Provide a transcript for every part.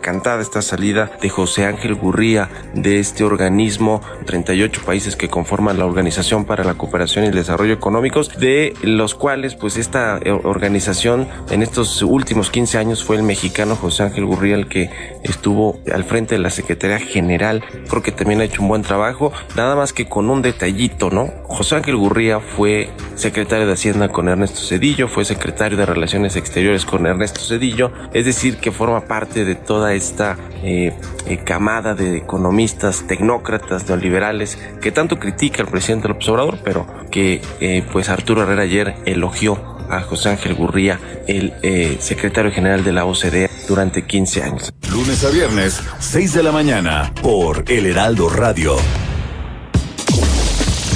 cantada esta salida de José Ángel Gurría de este organismo, 38 países que conforman la Organización para la Cooperación y el Desarrollo Económicos, de los cuales pues esta eh, organización en estos últimos 15 años fue el mexicano José Ángel Gurría el que estuvo al frente de la Secretaría General, creo que también ha hecho un buen trabajo, nada más que con un detallito, ¿no? José Ángel Gurría fue secretario de Hacienda con Ernesto Cedillo, fue secretario de Relaciones Exteriores con Ernesto Cedillo, es decir, que forma parte de todo toda esta eh, eh, camada de economistas, tecnócratas, neoliberales, que tanto critica al presidente López Obrador, pero que eh, pues Arturo Herrera ayer elogió a José Ángel Gurría, el secretario general de la OCDE, durante 15 años. Lunes a viernes, 6 de la mañana, por El Heraldo Radio.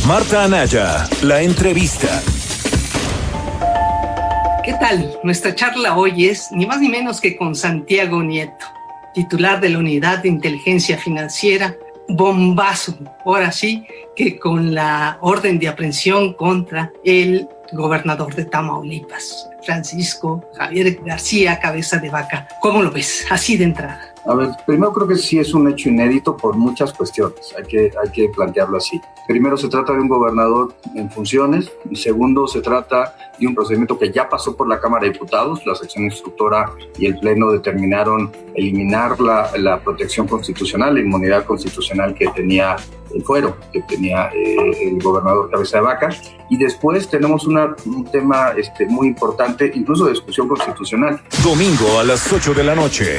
Marta Anaya, la entrevista. ¿Qué tal? Nuestra charla hoy es ni más ni menos que con Santiago Nieto, titular de la Unidad de Inteligencia Financiera. Bombazo, ahora sí, que con la orden de aprehensión contra el gobernador de Tamaulipas, Francisco Javier García Cabeza de Vaca. ¿Cómo lo ves? Así de entrada. A ver, primero creo que sí es un hecho inédito por muchas cuestiones, hay que, hay que plantearlo así. Primero se trata de un gobernador en funciones y segundo se trata de un procedimiento que ya pasó por la Cámara de Diputados, la sección instructora y el Pleno determinaron eliminar la, la protección constitucional, la inmunidad constitucional que tenía el fuero, que tenía eh, el gobernador Cabeza de Vaca. Y después tenemos una, un tema este, muy importante, incluso de discusión constitucional. Domingo a las 8 de la noche.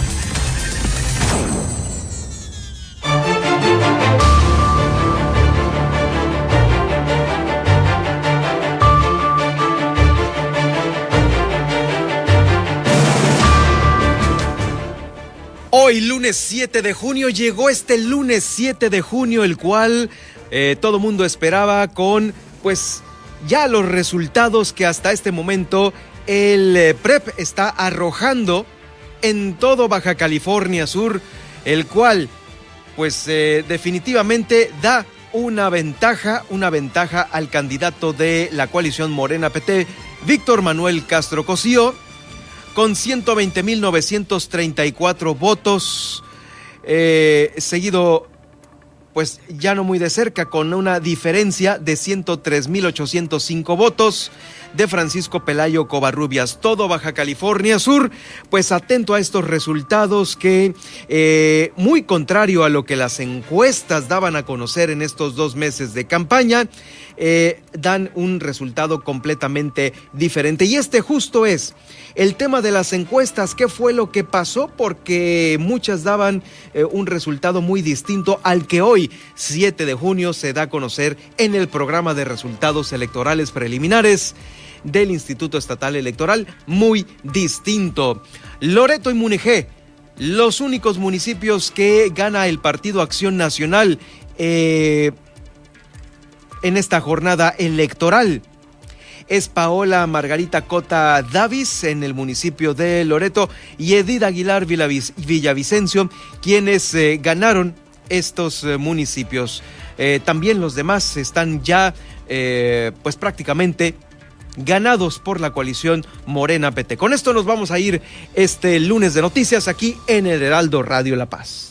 Hoy, lunes 7 de junio, llegó este lunes 7 de junio, el cual eh, todo mundo esperaba con, pues, ya los resultados que hasta este momento el eh, PREP está arrojando en todo Baja California Sur, el cual, pues, eh, definitivamente da una ventaja, una ventaja al candidato de la coalición Morena PT, Víctor Manuel Castro Cosío con 120.934 votos, eh, seguido pues ya no muy de cerca, con una diferencia de 103.805 votos de Francisco Pelayo Covarrubias, todo Baja California Sur, pues atento a estos resultados que, eh, muy contrario a lo que las encuestas daban a conocer en estos dos meses de campaña, eh, dan un resultado completamente diferente. Y este justo es el tema de las encuestas, ¿qué fue lo que pasó? Porque muchas daban eh, un resultado muy distinto al que hoy, 7 de junio, se da a conocer en el programa de resultados electorales preliminares del Instituto Estatal Electoral, muy distinto. Loreto y Munijé, los únicos municipios que gana el Partido Acción Nacional eh, en esta jornada electoral es Paola Margarita Cota Davis en el municipio de Loreto y Edith Aguilar Villavicencio, quienes eh, ganaron estos eh, municipios. Eh, también los demás están ya pues prácticamente ganados por la coalición Morena PT. Con esto nos vamos a ir este lunes de noticias aquí en el Heraldo Radio La Paz.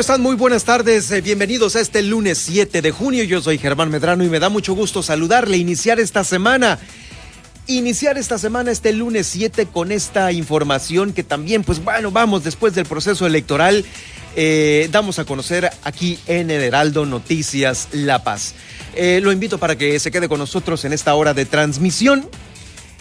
¿Cómo están? Muy buenas tardes. Eh, bienvenidos a este lunes 7 de junio. Yo soy Germán Medrano y me da mucho gusto saludarle, iniciar esta semana. Iniciar esta semana, este lunes 7, con esta información que también, pues bueno, vamos después del proceso electoral, eh, damos a conocer aquí en el Heraldo Noticias La Paz. Eh, lo invito para que se quede con nosotros en esta hora de transmisión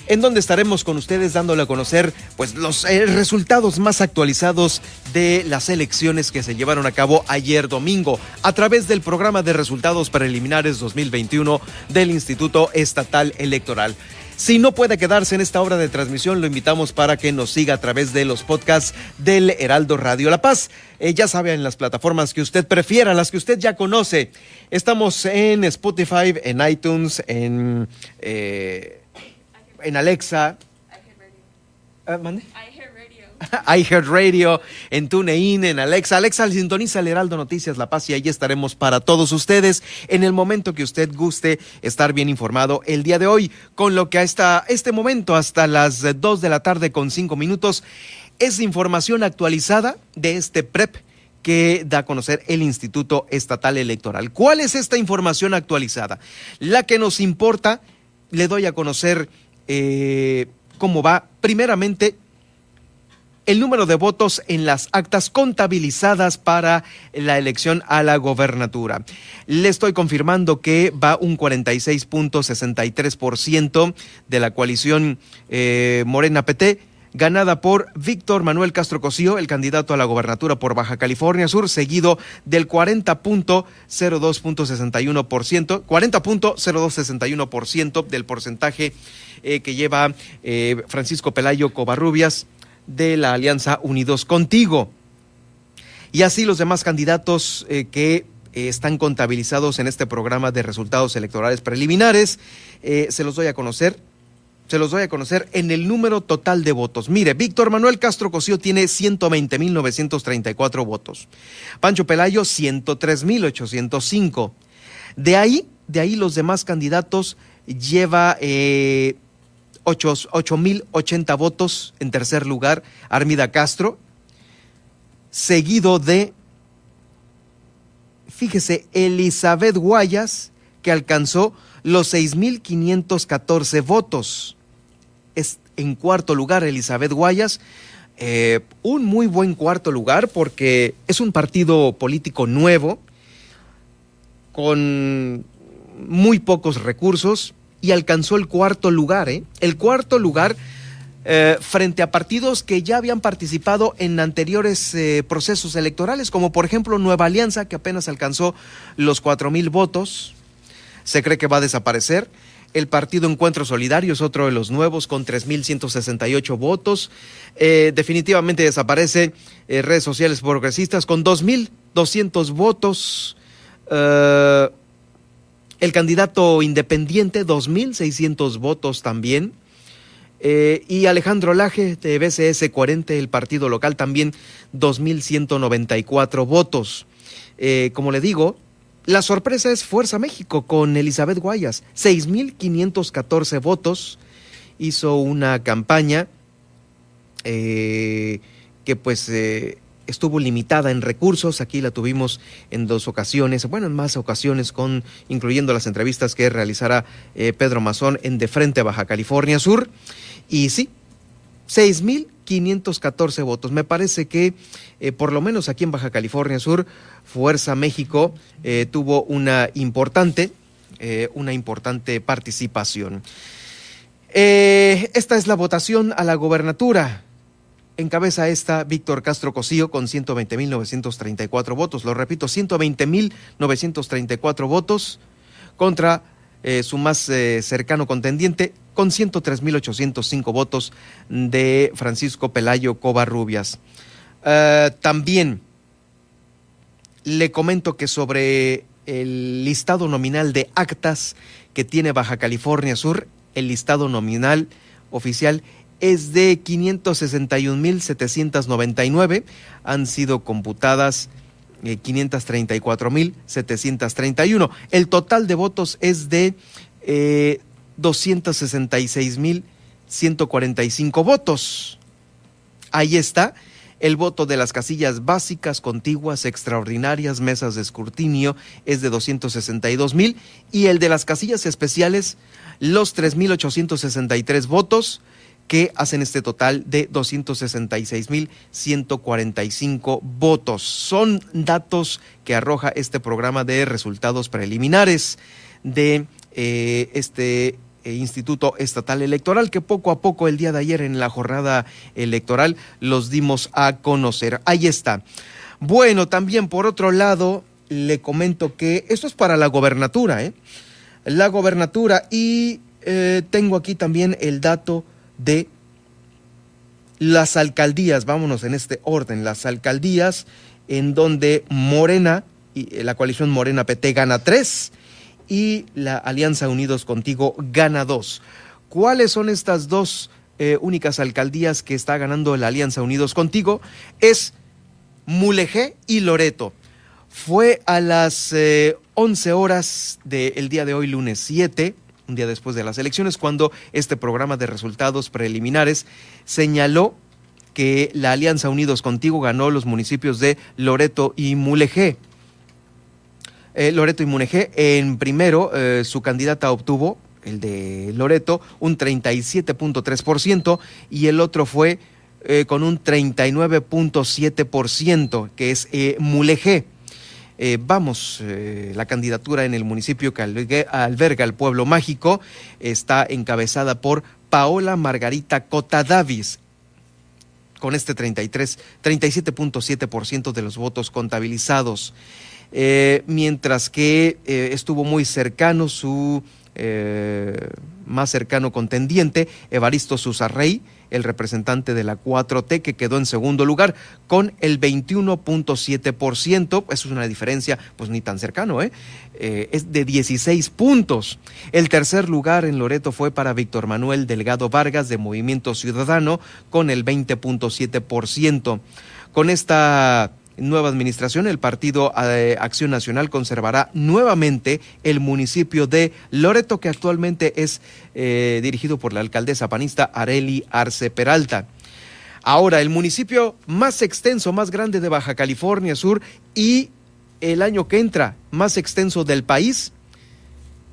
en donde estaremos con ustedes dándole a conocer pues los eh, resultados más actualizados de las elecciones que se llevaron a cabo ayer domingo a través del programa de resultados preliminares 2021 del Instituto Estatal Electoral. Si no puede quedarse en esta hora de transmisión, lo invitamos para que nos siga a través de los podcasts del Heraldo Radio La Paz. Eh, ya sabe, en las plataformas que usted prefiera, las que usted ya conoce. Estamos en Spotify, en iTunes, en... Eh, en Alexa. Uh, ¿Mande? iHeart Radio, en TuneIn, en Alexa. Alexa sintoniza el Heraldo Noticias La Paz y ahí estaremos para todos ustedes en el momento que usted guste estar bien informado el día de hoy, con lo que hasta este momento, hasta las 2 de la tarde con 5 minutos, es información actualizada de este PREP que da a conocer el Instituto Estatal Electoral. ¿Cuál es esta información actualizada? La que nos importa, le doy a conocer eh, cómo va. Primeramente, el número de votos en las actas contabilizadas para la elección a la gobernatura. Le estoy confirmando que va un 46.63% de la coalición eh, Morena PT ganada por Víctor Manuel Castro Cosío, el candidato a la gobernatura por Baja California Sur, seguido del 40.02.61%, 40.0261% del porcentaje eh, que lleva eh, Francisco Pelayo Covarrubias de la Alianza Unidos Contigo. Y así los demás candidatos eh, que están contabilizados en este programa de resultados electorales preliminares, se los doy a conocer se los doy a conocer en el número total de votos. Mire, Víctor Manuel Castro Cosío tiene 120.934 votos. Pancho Pelayo, 103.805. De ahí, de ahí los demás candidatos lleva eh, 8.080 votos en tercer lugar, Armida Castro, seguido de, fíjese, Elizabeth Guayas, que alcanzó los 6.514 votos en cuarto lugar Elizabeth Guayas. Eh, un muy buen cuarto lugar porque es un partido político nuevo, con muy pocos recursos y alcanzó el cuarto lugar. ¿eh? El cuarto lugar eh, frente a partidos que ya habían participado en anteriores procesos electorales, como por ejemplo Nueva Alianza, que apenas alcanzó los cuatro mil votos. Se cree que va a desaparecer. El Partido Encuentro Solidario es otro de los nuevos con 3.168 votos. Eh, definitivamente desaparece eh, redes sociales progresistas con 2.200 votos. Eh, el candidato independiente, 2.600 votos también. y Alejandro Laje de BCS 40, el partido local, también 2.194 votos. como le digo, la sorpresa es Fuerza México con Elizabeth Guayas, 6.514 votos. Hizo una campaña eh, que pues eh, estuvo limitada en recursos. Aquí la tuvimos en dos ocasiones, bueno, en más ocasiones, con incluyendo las entrevistas que realizará eh, Pedro Mazón en De Frente Baja California Sur. Y sí, 6.514 votos. Me parece que por lo menos aquí en Baja California Sur Fuerza México eh, tuvo una importante, eh, una importante participación. Eh, esta es la votación a la gobernatura. Encabeza esta Víctor Castro Cosío con 120.934 votos. Lo repito, 120.934 votos contra su más cercano contendiente con 103.805 votos de Francisco Pelayo Covarrubias. también le comento que sobre el listado nominal de actas que tiene Baja California Sur, el listado nominal oficial es de 561.799, han sido computadas 534.731. Eh, el total de votos es de eh, 266.145 votos. Ahí está El voto de las casillas básicas, contiguas, extraordinarias, mesas de escrutinio es de 262 mil y el de las casillas especiales, los 3.863 votos que hacen este total de 266.145 votos. Son datos que arroja este programa de resultados preliminares de eh, este Instituto Estatal Electoral, que poco a poco el día de ayer en la jornada electoral los dimos a conocer. Ahí está. Bueno, también por otro lado, le comento que esto es para la gobernatura, ¿eh? La gobernatura y eh, tengo aquí también el dato de las alcaldías, vámonos en este orden, las alcaldías en donde Morena, y la coalición Morena PT gana tres y la Alianza Unidos Contigo gana dos. ¿Cuáles son estas dos eh, únicas alcaldías que está ganando la Alianza Unidos Contigo? Es Mulegé y Loreto. Fue a las 11 eh, horas del día de hoy, lunes 7, un día después de las elecciones, cuando este programa de resultados preliminares señaló que la Alianza Unidos Contigo ganó los municipios de Loreto y Mulegé. Eh, Loreto y Munejé. En primero, eh, su candidata obtuvo, el de Loreto, un 37.3% y el otro fue eh, con un 39.7%, que es Mulegé. vamos, la candidatura en el municipio que alberga el pueblo mágico está encabezada por Paola Margarita Cota Davis, con este 33, 37.7% de los votos contabilizados. Eh, mientras que eh, estuvo muy cercano su eh, más cercano contendiente, Evaristo Susarrey, el representante de la 4T, que quedó en segundo lugar con el 21.7%. Eso es una diferencia, pues ni tan cercano, ¿eh? es de 16 puntos. El tercer lugar en Loreto fue para Víctor Manuel Delgado Vargas de Movimiento Ciudadano con el 20.7%. Con esta nueva administración, el Partido eh, Acción Nacional conservará nuevamente el municipio de Loreto, que actualmente es eh, dirigido por la alcaldesa panista Areli Arce Peralta. Ahora, el municipio más extenso, más grande de Baja California Sur y el año que entra más extenso del país,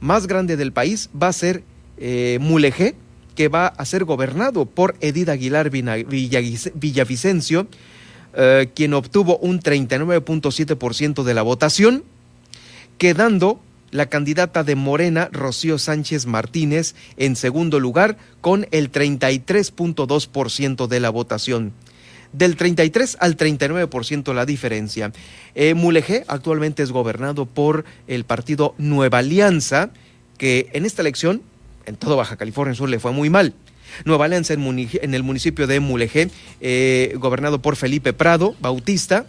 más grande del país, va a ser eh, Mulegé, que va a ser gobernado por Edith Aguilar Villavicencio, eh, quien obtuvo un 39.7% de la votación, quedando la candidata de Morena, Rocío Sánchez Martínez, en segundo lugar con el 33.2% de la votación. Del 33 al 39% la diferencia. Eh, Mulegé actualmente es gobernado por el partido Nueva Alianza, que en esta elección, en todo Baja California Sur, le fue muy mal. Nueva Alianza en, el municipio de Mulegé, eh, gobernado por Felipe Prado Bautista,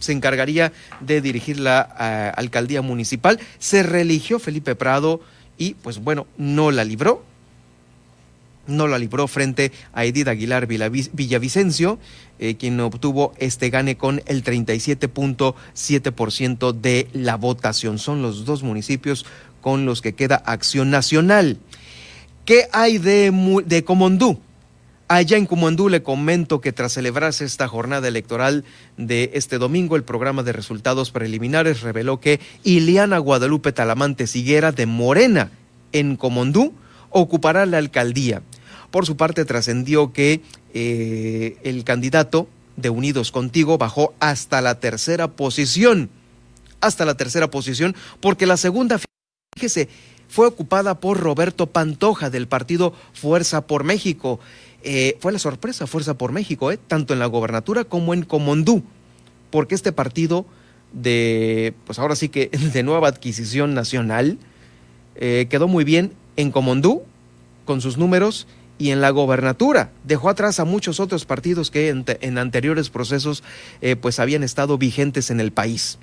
se encargaría de dirigir la eh, alcaldía municipal. Se religió Felipe Prado y, pues bueno, no la libró. No la libró frente a Edith Aguilar Villavicencio, eh, quien obtuvo este gane con el 37.7% de la votación. Son los dos municipios con los que queda Acción Nacional. ¿Qué hay de, Comondú? Allá en Comondú le comento que tras celebrarse esta jornada electoral de este domingo, el programa de resultados preliminares reveló que Iliana Guadalupe Talamante Siguera de Morena en Comondú ocupará la alcaldía. Por su parte, trascendió que eh, el candidato de Unidos Contigo bajó hasta la tercera posición. Hasta la tercera posición, porque la segunda, fíjese, fue ocupada por Roberto Pantoja del partido Fuerza por México. Eh, fue la sorpresa Fuerza por México, eh, tanto en la gobernatura como en Comondú, porque este partido de, pues ahora sí que de nueva adquisición nacional, eh, quedó muy bien en Comondú con sus números y en la gobernatura. Dejó atrás a muchos otros partidos que en, anteriores procesos eh, pues habían estado vigentes en el país.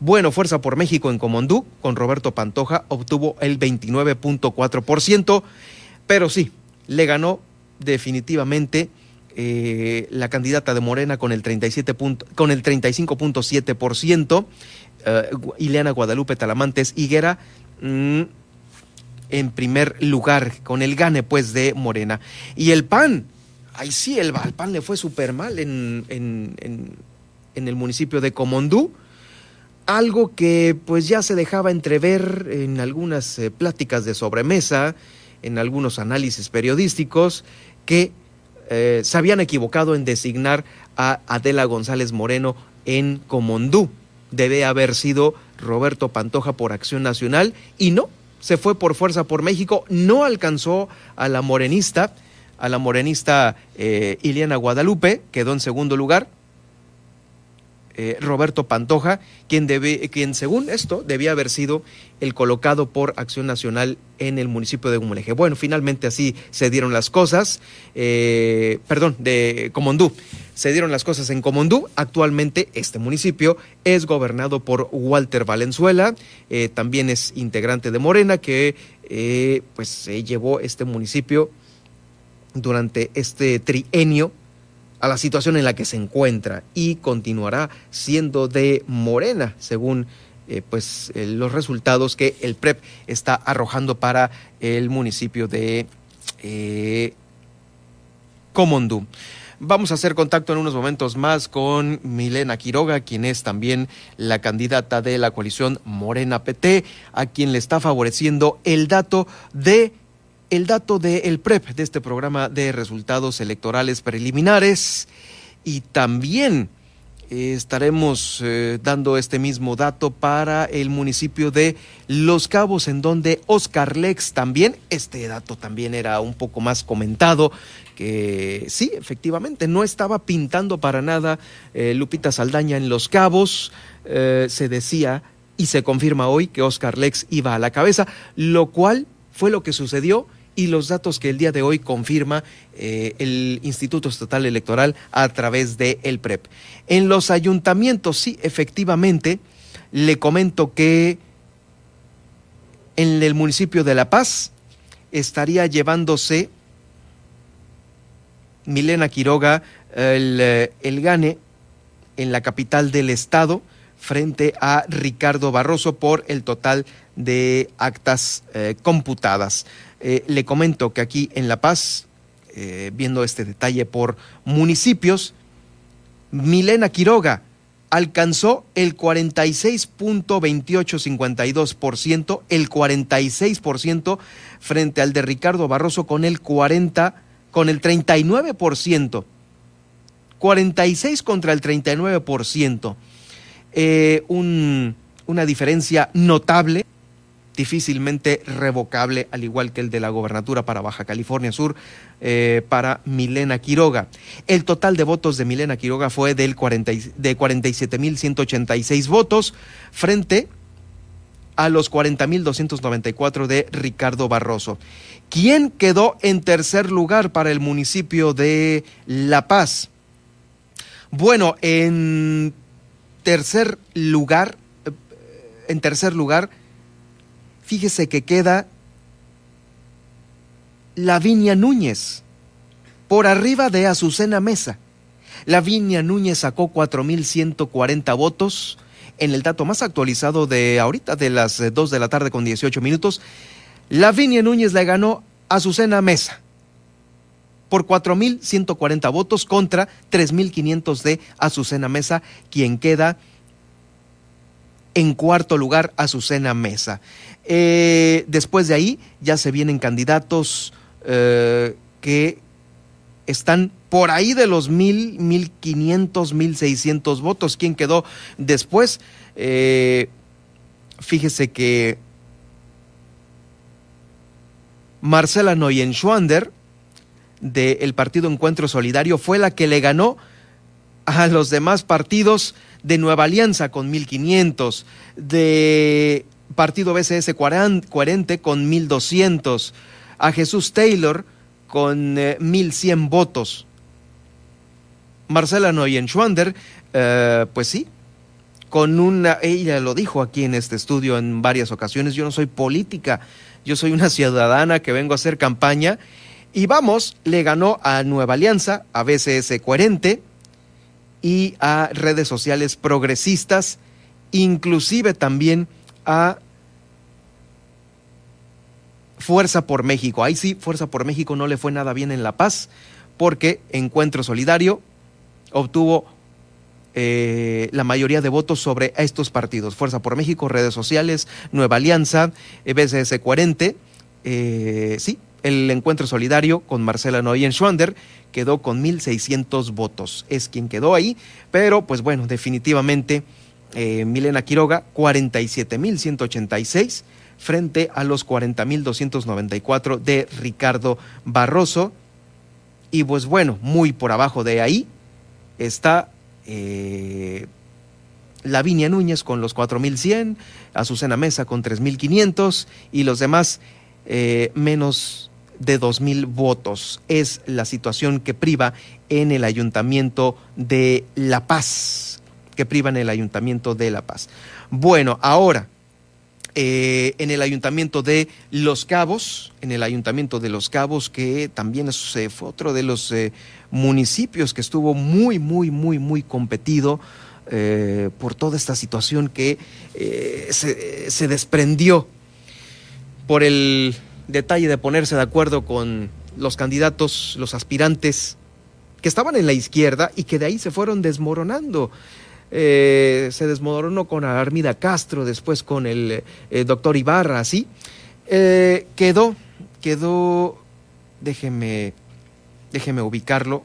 Bueno, Fuerza por México en Comondú, con Roberto Pantoja, obtuvo el 29.4%, pero sí, le ganó definitivamente eh, la candidata de Morena con el, 37 con el 35.7%, eh, Ileana Guadalupe Talamantes Higuera. Mm, en primer lugar con el gane pues de Morena. Y el PAN ahí sí el Valpan le fue súper mal en, en, en, el municipio de Comondú. Algo que pues ya se dejaba entrever en algunas eh, pláticas de sobremesa, en algunos análisis periodísticos, que eh, se habían equivocado en designar a Adela González Moreno en Comondú. Debe haber sido Roberto Pantoja por Acción Nacional y no, se fue por fuerza por México, no alcanzó a la morenista, a la morenista eh, Iliana Guadalupe, quedó en segundo lugar, eh, Roberto Pantoja, quien, debe, quien según esto debía haber sido el colocado por Acción Nacional en el municipio de Gumuleje. Bueno, finalmente así se dieron las cosas, eh, perdón, de Comondú. Se dieron las cosas en Comondú. Actualmente este municipio es gobernado por Walter Valenzuela, eh, también es integrante de Morena, que pues se llevó este municipio durante este trienio a la situación en la que se encuentra y continuará siendo de Morena, según eh, pues eh, los resultados que el PREP está arrojando para el municipio de eh, Comondú. Vamos a hacer contacto en unos momentos más con Milena Quiroga, quien es también la candidata de la coalición Morena PT, a quien le está favoreciendo el dato de el dato del PREP, de este programa de resultados electorales preliminares, y también eh, estaremos eh, dando este mismo dato para el municipio de Los Cabos, en donde Oscar Lex también, este dato también era un poco más comentado, sí, efectivamente, no estaba pintando para nada eh, Lupita Saldaña en Los Cabos, se decía y se confirma hoy que Oscar Lex iba a la cabeza, lo cual fue lo que sucedió y los datos que el día de hoy confirma eh, el Instituto Estatal Electoral a través de el PREP. En los ayuntamientos, sí, efectivamente, le comento que en el municipio de La Paz estaría llevándose Milena Quiroga el, eh, el gane en la capital del estado frente a Ricardo Barroso por el total de actas eh, computadas. Eh, le comento que aquí en La Paz, viendo este detalle por municipios, Milena Quiroga alcanzó el 46.2852%, el 46% frente al de Ricardo Barroso con el 40, con el 39%. 46 contra el 39%. Eh, un, una diferencia notable difícilmente revocable, al igual que el de la gobernatura para Baja California Sur, eh, para Milena Quiroga. El total de votos de Milena Quiroga fue del 40, de 47.186 votos frente los 40.294 de Ricardo Barroso. ¿Quién quedó en tercer lugar para el municipio de La Paz? Bueno, en tercer lugar, eh, en tercer lugar, fíjese que queda Lavinia Núñez, por arriba de Azucena Mesa. Lavinia Núñez sacó 4.140 votos. En el dato más actualizado de ahorita, de las 2 de la tarde con 18 minutos, Lavinia Núñez le ganó a Azucena Mesa por 4.140 votos contra 3.500 de Azucena Mesa, quien queda en cuarto lugar Azucena Mesa. Eh, después de ahí ya se vienen candidatos eh, que están por ahí de los mil, mil quinientos, mil seiscientos votos. ¿Quién quedó después? Eh, fíjese que Marcela Neuenschwander del Partido Encuentro Solidario fue la que le ganó a los demás partidos de Nueva Alianza con 1500, de Partido BCS 40 con 1200, a Jesús Taylor con 1100 eh, votos. Marcela Neuenschwander, eh, pues sí, con una, ella lo dijo aquí en este estudio en varias ocasiones, yo no soy política, yo soy una ciudadana que vengo a hacer campaña y vamos, le ganó a Nueva Alianza, a BCS 40 y a redes sociales progresistas, inclusive también a Fuerza por México. Ahí sí, Fuerza por México no le fue nada bien en La Paz porque Encuentro Solidario obtuvo eh, la mayoría de votos sobre estos partidos. Fuerza por México, redes sociales, Nueva Alianza, eh, BCS 40, eh, sí, el encuentro solidario con Marcela Noyen Schwander quedó con 1.600 votos. Es quien quedó ahí, pero pues bueno, definitivamente Milena Quiroga, 47.186 frente a los 40.294 de Ricardo Barroso. Y pues bueno, muy por abajo de ahí está eh, Lavinia Núñez con los 4.100, Azucena Mesa con 3.500 y los demás eh, menos de 2.000 votos. Es la situación que priva en el Ayuntamiento de La Paz, que priva en el Ayuntamiento de La Paz. Bueno, ahora, eh, en el Ayuntamiento de Los Cabos, en el Ayuntamiento de Los Cabos, que también fue otro de los municipios que estuvo muy, muy, muy, muy competido eh, por toda esta situación que eh, se desprendió por el detalle de ponerse de acuerdo con los candidatos, los aspirantes que estaban en la izquierda y que de ahí se fueron desmoronando. Eh, se desmoronó con Armida Castro, después con el doctor Ibarra, así. quedó, quedó, déjeme déjeme ubicarlo,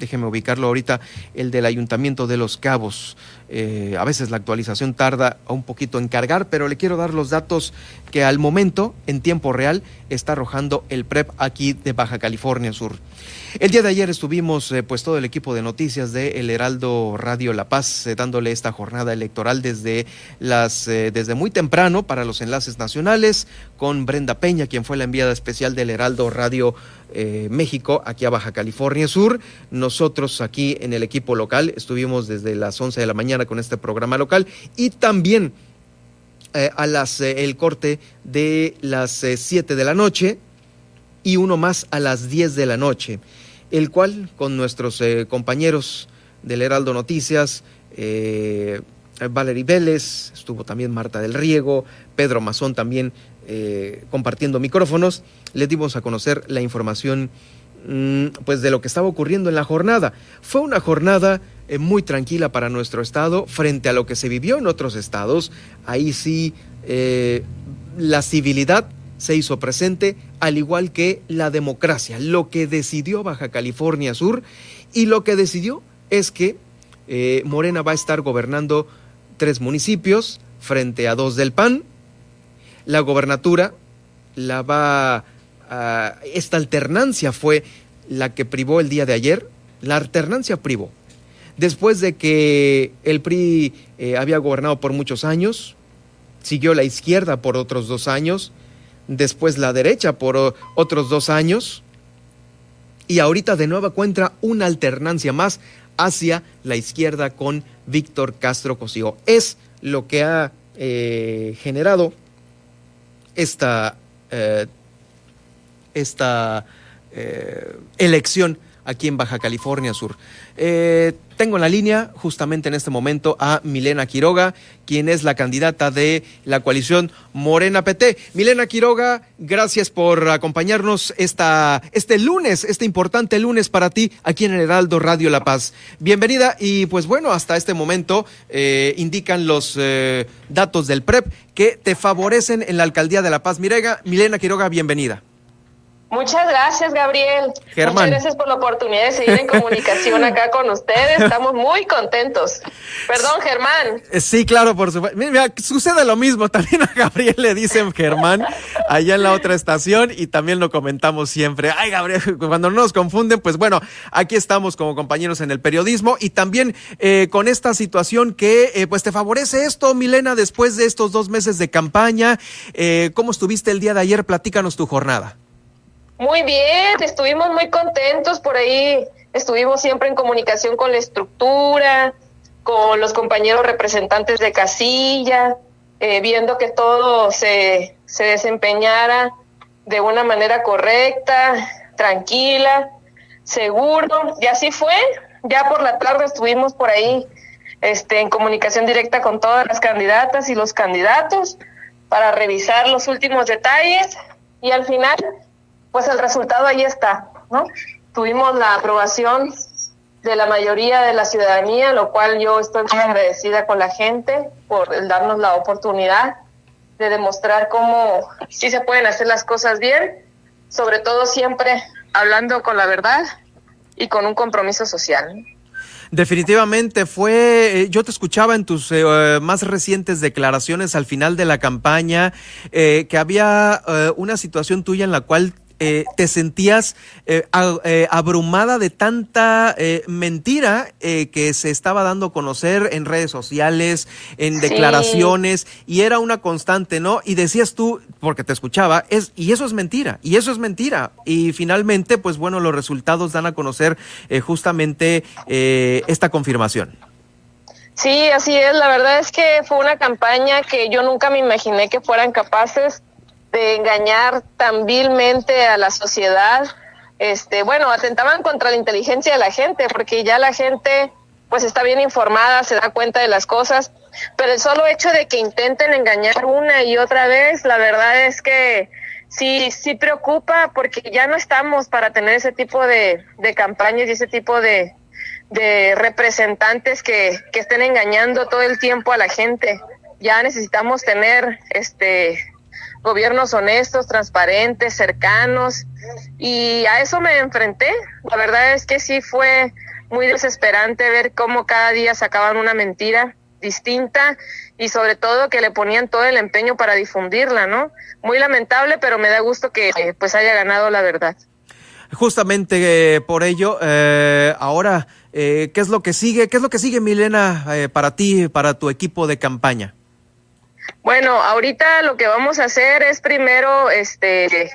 déjeme ubicarlo ahorita, el del Ayuntamiento de Los Cabos. Eh, a veces la actualización tarda un poquito en cargar, pero le quiero dar los datos que al momento, en tiempo real, está arrojando el PREP aquí de Baja California Sur. El día de ayer estuvimos, eh, pues todo el equipo de noticias de El Heraldo Radio La Paz, eh, dándole esta jornada electoral desde, las, desde muy temprano para los enlaces nacionales, con Brenda Peña, quien fue la enviada especial del Heraldo Radio México, aquí a Baja California Sur. Nosotros aquí en el equipo local. Estuvimos desde las 11 de la mañana con este programa local y también eh, a las eh, el corte de las 7 eh, de la noche y uno más a las 10 de la noche, el cual con nuestros compañeros del Heraldo Noticias, Valery Vélez, estuvo también Marta del Riego, Pedro Mazón también compartiendo micrófonos, les dimos a conocer la información pues de lo que estaba ocurriendo en la jornada. Fue una jornada eh, muy tranquila para nuestro estado frente a lo que se vivió en otros estados. Ahí sí eh, la civilidad se hizo presente, al igual que la democracia, lo que decidió Baja California Sur y lo que decidió es que eh, Morena va a estar gobernando tres municipios frente a dos del PAN. La gobernatura la va a, esta alternancia fue la que privó el día de ayer. La alternancia privó después de que el PRI eh, había gobernado por muchos años, siguió la izquierda por otros dos años, después la derecha por otros dos años, y ahorita de nuevo encuentra una alternancia más hacia la izquierda con Víctor Castro Cosío. Es lo que ha eh, generado esta, eh, esta elección aquí en Baja California Sur. Eh, tengo en la línea justamente en este momento a Milena Quiroga, quien es la candidata de la coalición Morena PT. Milena Quiroga, gracias por acompañarnos este lunes, este importante lunes para ti aquí en el Heraldo Radio La Paz. Bienvenida y pues bueno, hasta este momento eh, indican los eh, datos del PREP que te favorecen en la alcaldía de La Paz. Mirega, Milena Quiroga, bienvenida. Muchas gracias, Gabriel. Muchas gracias por la oportunidad de seguir en comunicación acá con ustedes. Estamos muy contentos. Perdón, Germán. Eh, sí, claro, por supuesto. Mira, sucede lo mismo. También a Gabriel le dicen Germán allá en la otra estación y también lo comentamos siempre. Ay, Gabriel, cuando no nos confunden, pues bueno, aquí estamos como compañeros en el periodismo y también eh, con esta situación que eh, pues te favorece esto, Milena, después de estos dos meses de campaña. ¿Cómo estuviste el día de ayer? Platícanos tu jornada. Muy bien, estuvimos muy contentos. Por ahí, estuvimos siempre en comunicación con la estructura, con los compañeros representantes de casilla, eh, viendo que todo se, se desempeñara de una manera correcta, tranquila, seguro, y así fue. Ya por la tarde estuvimos por ahí este, en comunicación directa con todas las candidatas y los candidatos para revisar los últimos detalles. Y al final pues el resultado ahí está. ¿no? Tuvimos la aprobación de la mayoría de la ciudadanía, lo cual yo estoy muy agradecida con la gente por darnos la oportunidad de demostrar cómo sí se pueden hacer las cosas bien, sobre todo siempre hablando con la verdad y con un compromiso social. Definitivamente fue, eh, yo te escuchaba en tus eh, más recientes declaraciones al final de la campaña, eh, que había una situación tuya en la cual eh, te sentías eh, eh, abrumada de tanta mentira que se estaba dando a conocer en redes sociales, en declaraciones, y era una constante, ¿no? Y decías tú, porque te escuchaba, es, y eso es mentira, y eso es mentira. Y finalmente, pues bueno, los resultados dan a conocer justamente esta confirmación. Sí, así es. La verdad es que fue una campaña que yo nunca me imaginé que fueran capaces de engañar tan vilmente a la sociedad, este, bueno, atentaban contra la inteligencia de la gente, porque ya la gente pues está bien informada, se da cuenta de las cosas, pero el solo hecho de que intenten engañar una y otra vez, la verdad es que sí, sí preocupa porque ya no estamos para tener ese tipo de, de campañas y ese tipo de, de representantes que, que estén engañando todo el tiempo a la gente. Ya necesitamos tener este gobiernos honestos, transparentes, cercanos, y a eso me enfrenté. La verdad es que sí fue muy desesperante ver cómo cada día sacaban una mentira distinta y sobre todo que le ponían todo el empeño para difundirla, ¿no? Muy lamentable, pero me da gusto que pues haya ganado la verdad. Justamente eh, por ello, eh, ahora, eh, ¿qué es lo que sigue? ¿Qué es lo que sigue, Milena, para ti, para tu equipo de campaña? Bueno, ahorita lo que vamos a hacer es primero este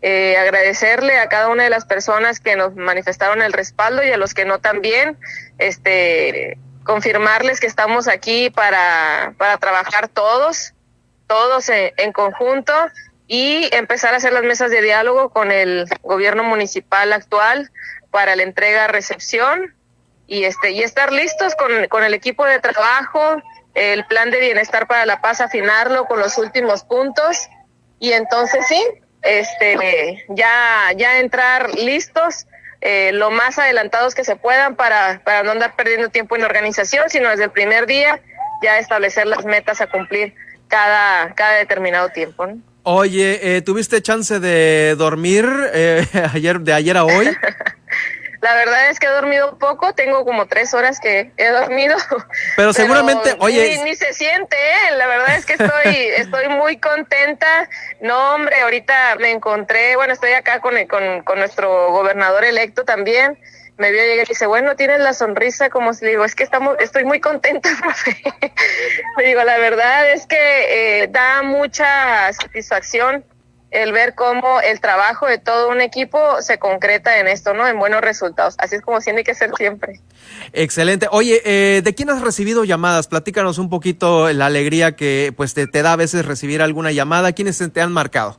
eh, agradecerle a cada una de las personas que nos manifestaron el respaldo y a los que no también, este confirmarles que estamos aquí para, para trabajar todos, todos en, conjunto y empezar a hacer las mesas de diálogo con el gobierno municipal actual para la entrega-recepción y este y estar listos con, con el equipo de trabajo el plan de bienestar para la paz, afinarlo con los últimos puntos y entonces sí, este, ya, ya entrar listos, eh, lo más adelantados que se puedan para, para no andar perdiendo tiempo en organización, sino desde el primer día ya establecer las metas a cumplir cada, cada determinado tiempo. Oye, eh, ¿tuviste chance de dormir eh, ayer, de ayer a hoy? La verdad es que he dormido poco, tengo como tres horas que he dormido. Pero seguramente, oye. Ni, se siente, ¿eh? la verdad es que estoy, estoy muy contenta. No, hombre, ahorita me encontré, bueno, estoy acá con, con, con nuestro gobernador electo también. Me vio llegar y dice, bueno, tienes la sonrisa, como si digo, es que estamos, estoy muy contenta, profe. me digo, la verdad es que eh, da mucha satisfacción el ver cómo el trabajo de todo un equipo se concreta en esto, ¿no? En buenos resultados. Así es como tiene que ser siempre. Excelente. Oye, eh, ¿de quién has recibido llamadas? Platícanos un poquito la alegría que pues te, te da a veces recibir alguna llamada. ¿Quiénes te han marcado?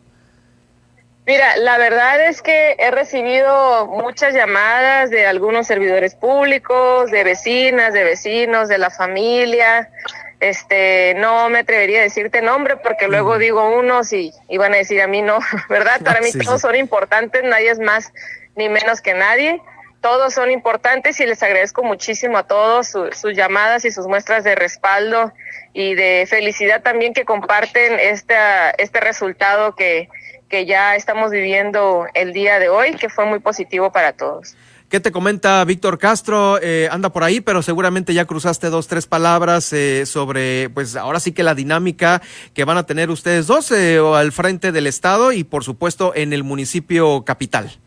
Mira, la verdad es que he recibido muchas llamadas de algunos servidores públicos, de vecinas, de vecinos, de la familia, este, no me atrevería a decirte nombre porque luego digo unos y, y, van a decir a mí no, ¿verdad? Para mí todos son importantes, nadie es más ni menos que nadie. Todos son importantes y les agradezco muchísimo a todos sus llamadas y sus muestras de respaldo y de felicidad también que comparten esta, este resultado que, que ya estamos viviendo el día de hoy, que fue muy positivo para todos. ¿Qué te comenta Víctor Castro? Eh, anda por ahí, pero seguramente ya cruzaste dos, tres palabras eh, sobre, pues ahora sí que la dinámica que van a tener ustedes dos eh, al frente del Estado y por supuesto en el municipio capital.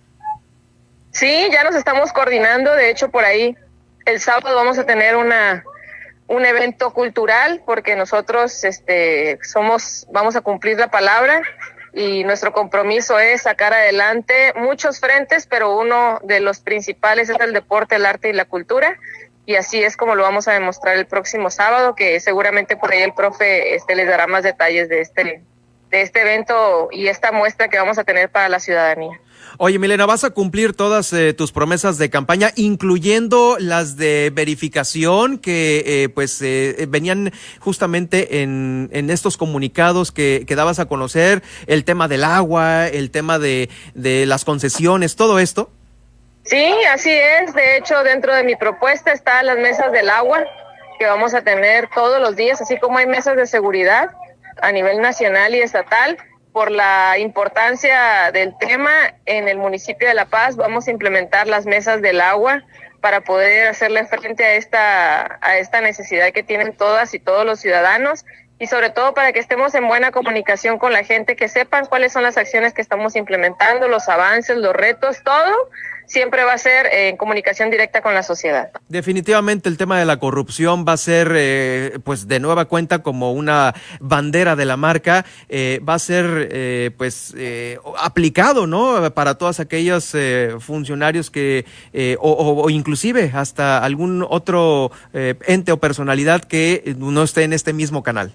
Sí, ya nos estamos coordinando. De hecho, por ahí el sábado vamos a tener una un evento cultural porque nosotros este somos vamos a cumplir la palabra y nuestro compromiso es sacar adelante muchos frentes, pero uno de los principales es el deporte, el arte y la cultura. Y así es como lo vamos a demostrar el próximo sábado, que seguramente por ahí el profe este, les dará más detalles de este, de este evento y esta muestra que vamos a tener para la ciudadanía. Oye, Milena, vas a cumplir todas eh, tus promesas de campaña, incluyendo las de verificación que eh, pues eh, venían justamente en, en estos comunicados que, que, dabas a conocer, el tema del agua, el tema de, de las concesiones, todo esto. Sí, así es. De hecho, dentro de mi propuesta están las mesas del agua que vamos a tener todos los días, así como hay mesas de seguridad a nivel nacional y estatal. Por la importancia del tema en el municipio de La Paz, vamos a implementar las mesas del agua para poder hacerle frente a esta, a esta necesidad que tienen todas y todos los ciudadanos y sobre todo para que estemos en buena comunicación con la gente, que sepan cuáles son las acciones que estamos implementando, los avances, los retos, todo siempre va a ser eh, en comunicación directa con la sociedad. Definitivamente el tema de la corrupción va a ser, eh, pues de nueva cuenta, como una bandera de la marca, eh, va a ser, pues, aplicado, ¿no? Para todos aquellos funcionarios que, o, o, inclusive hasta algún otro ente o personalidad que no esté en este mismo canal.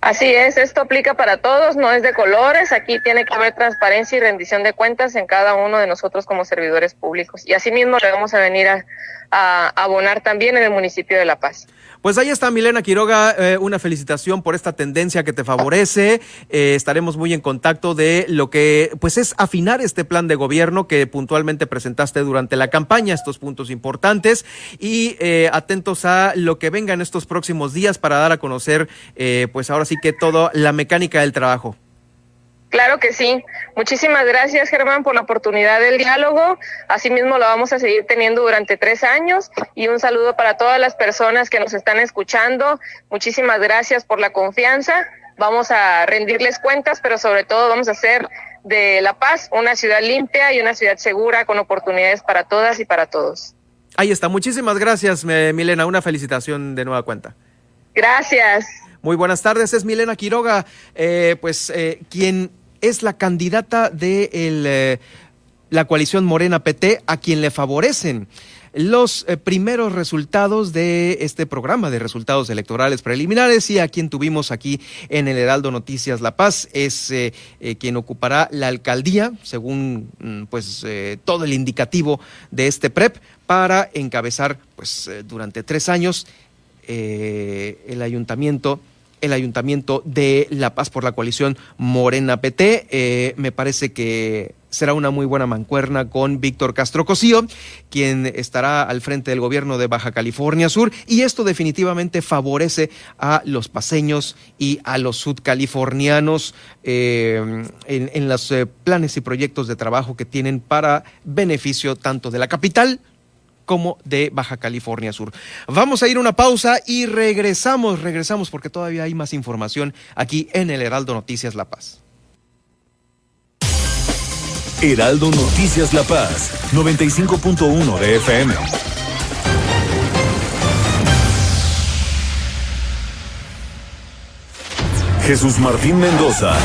Así es, esto aplica para todos, no es de colores, aquí tiene que haber transparencia y rendición de cuentas en cada uno de nosotros como servidores públicos. Y asimismo le vamos a venir a, a abonar también en el municipio de La Paz. Pues ahí está Milena Quiroga, eh, una felicitación por esta tendencia que te favorece. Eh, estaremos muy en contacto de lo que pues es afinar este plan de gobierno que puntualmente presentaste durante la campaña, estos puntos importantes y eh, atentos a lo que venga en estos próximos días para dar a conocer pues ahora sí que toda la mecánica del trabajo. Claro que sí. Muchísimas gracias, Germán, por la oportunidad del diálogo. Asimismo, lo vamos a seguir teniendo durante tres años. Y un saludo para todas las personas que nos están escuchando. Muchísimas gracias por la confianza. Vamos a rendirles cuentas, pero sobre todo vamos a hacer de La Paz una ciudad limpia y una ciudad segura con oportunidades para todas y para todos. Ahí está. Muchísimas gracias, Milena. Una felicitación de nueva cuenta. Gracias. Muy buenas tardes, es Milena Quiroga, eh, pues eh, quien es la candidata de eh, la coalición Morena PT a quien le favorecen los eh, primeros resultados de este programa de resultados electorales preliminares. Y a quien tuvimos aquí en el Heraldo Noticias La Paz es eh, quien ocupará la alcaldía según mm, pues todo el indicativo de este PREP para encabezar pues durante tres años el ayuntamiento el Ayuntamiento de La Paz por la coalición Morena PT. Eh, me parece que será una muy buena mancuerna con Víctor Castro Cosío, quien estará al frente del gobierno de Baja California Sur, y esto definitivamente favorece a los paseños y a los sudcalifornianos eh, en, los eh, planes y proyectos de trabajo que tienen para beneficio tanto de la capital como de Baja California Sur. Vamos a ir a una pausa y regresamos, regresamos porque todavía hay más información aquí en el Heraldo Noticias La Paz. Heraldo Noticias La Paz, 95.1 de FM. Jesús Martín Mendoza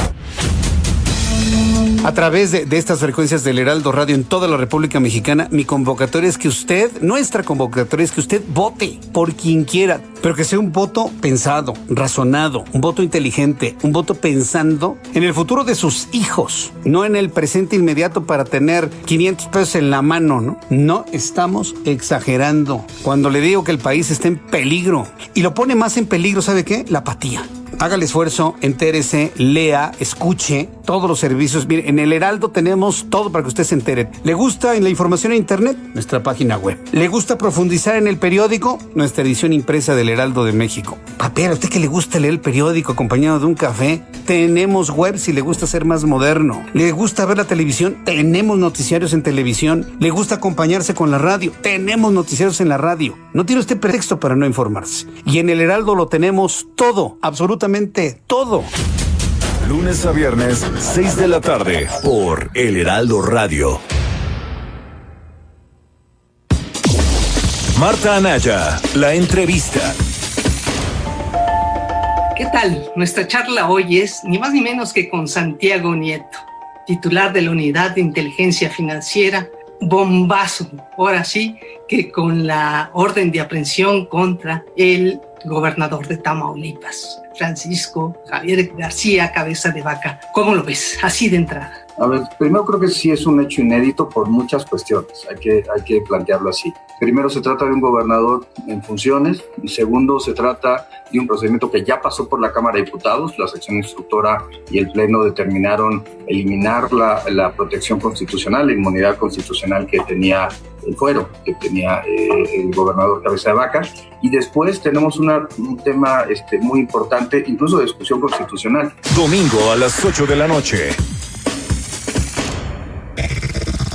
a través de, estas frecuencias del Heraldo Radio en toda la República Mexicana, mi convocatoria es que usted, nuestra convocatoria es que usted vote por quien quiera, pero que sea un voto pensado, razonado, un voto inteligente, un voto pensando en el futuro de sus hijos, no en el presente inmediato para tener 500 pesos en la mano, ¿no? No estamos exagerando cuando le digo que el país está en peligro y lo pone más en peligro, ¿sabe qué? La apatía haga el esfuerzo, entérese, lea, escuche todos los servicios. Mire, en el Heraldo tenemos todo para que usted se entere. ¿Le gusta en la información en Internet? Nuestra página web. ¿Le gusta profundizar en el periódico? Nuestra edición impresa del Heraldo de México. Papel, ¿a usted que le gusta leer el periódico acompañado de un café? Tenemos web si le gusta ser más moderno. ¿Le gusta ver la televisión? Tenemos noticiarios en televisión. ¿Le gusta acompañarse con la radio? Tenemos noticiarios en la radio. No tiene usted pretexto para no informarse. Y en el Heraldo lo tenemos todo, absolutamente todo. Lunes a viernes, 6 de la tarde, por El Heraldo Radio. Marta Anaya, la entrevista. ¿Qué tal? Nuestra charla hoy es ni más ni menos que con Santiago Nieto, titular de la Unidad de Inteligencia Financiera bombazo, ahora sí, que con la orden de aprehensión contra el gobernador de Tamaulipas, Francisco Javier García Cabeza de Vaca. ¿Cómo lo ves? Así de entrada. A ver, primero creo que sí es un hecho inédito por muchas cuestiones, hay que, hay que plantearlo así. Primero se trata de un gobernador en funciones y segundo se trata de un procedimiento que ya pasó por la Cámara de Diputados, la sección instructora y el Pleno determinaron eliminar la, la protección constitucional, la inmunidad constitucional que tenía el fuero, que tenía eh, el gobernador Cabeza de Vaca. Y después tenemos un tema este, muy importante, incluso de discusión constitucional. Domingo a las 8 de la noche.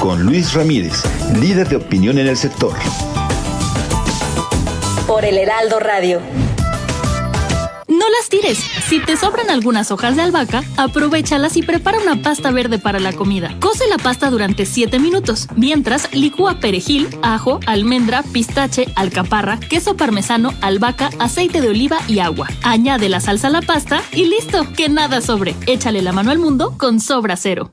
con Luis Ramírez, líder de opinión en el sector. Por el Heraldo Radio. No las tires. Si te sobran algunas hojas de albahaca, aprovechalas y prepara una pasta verde para la comida. Cose la pasta durante 7 minutos. Mientras, licúa perejil, ajo, almendra, pistache, alcaparra, queso parmesano, albahaca, aceite de oliva y agua. Añade la salsa a la pasta y listo, que nada sobre. Échale la mano al mundo con Sobra Cero.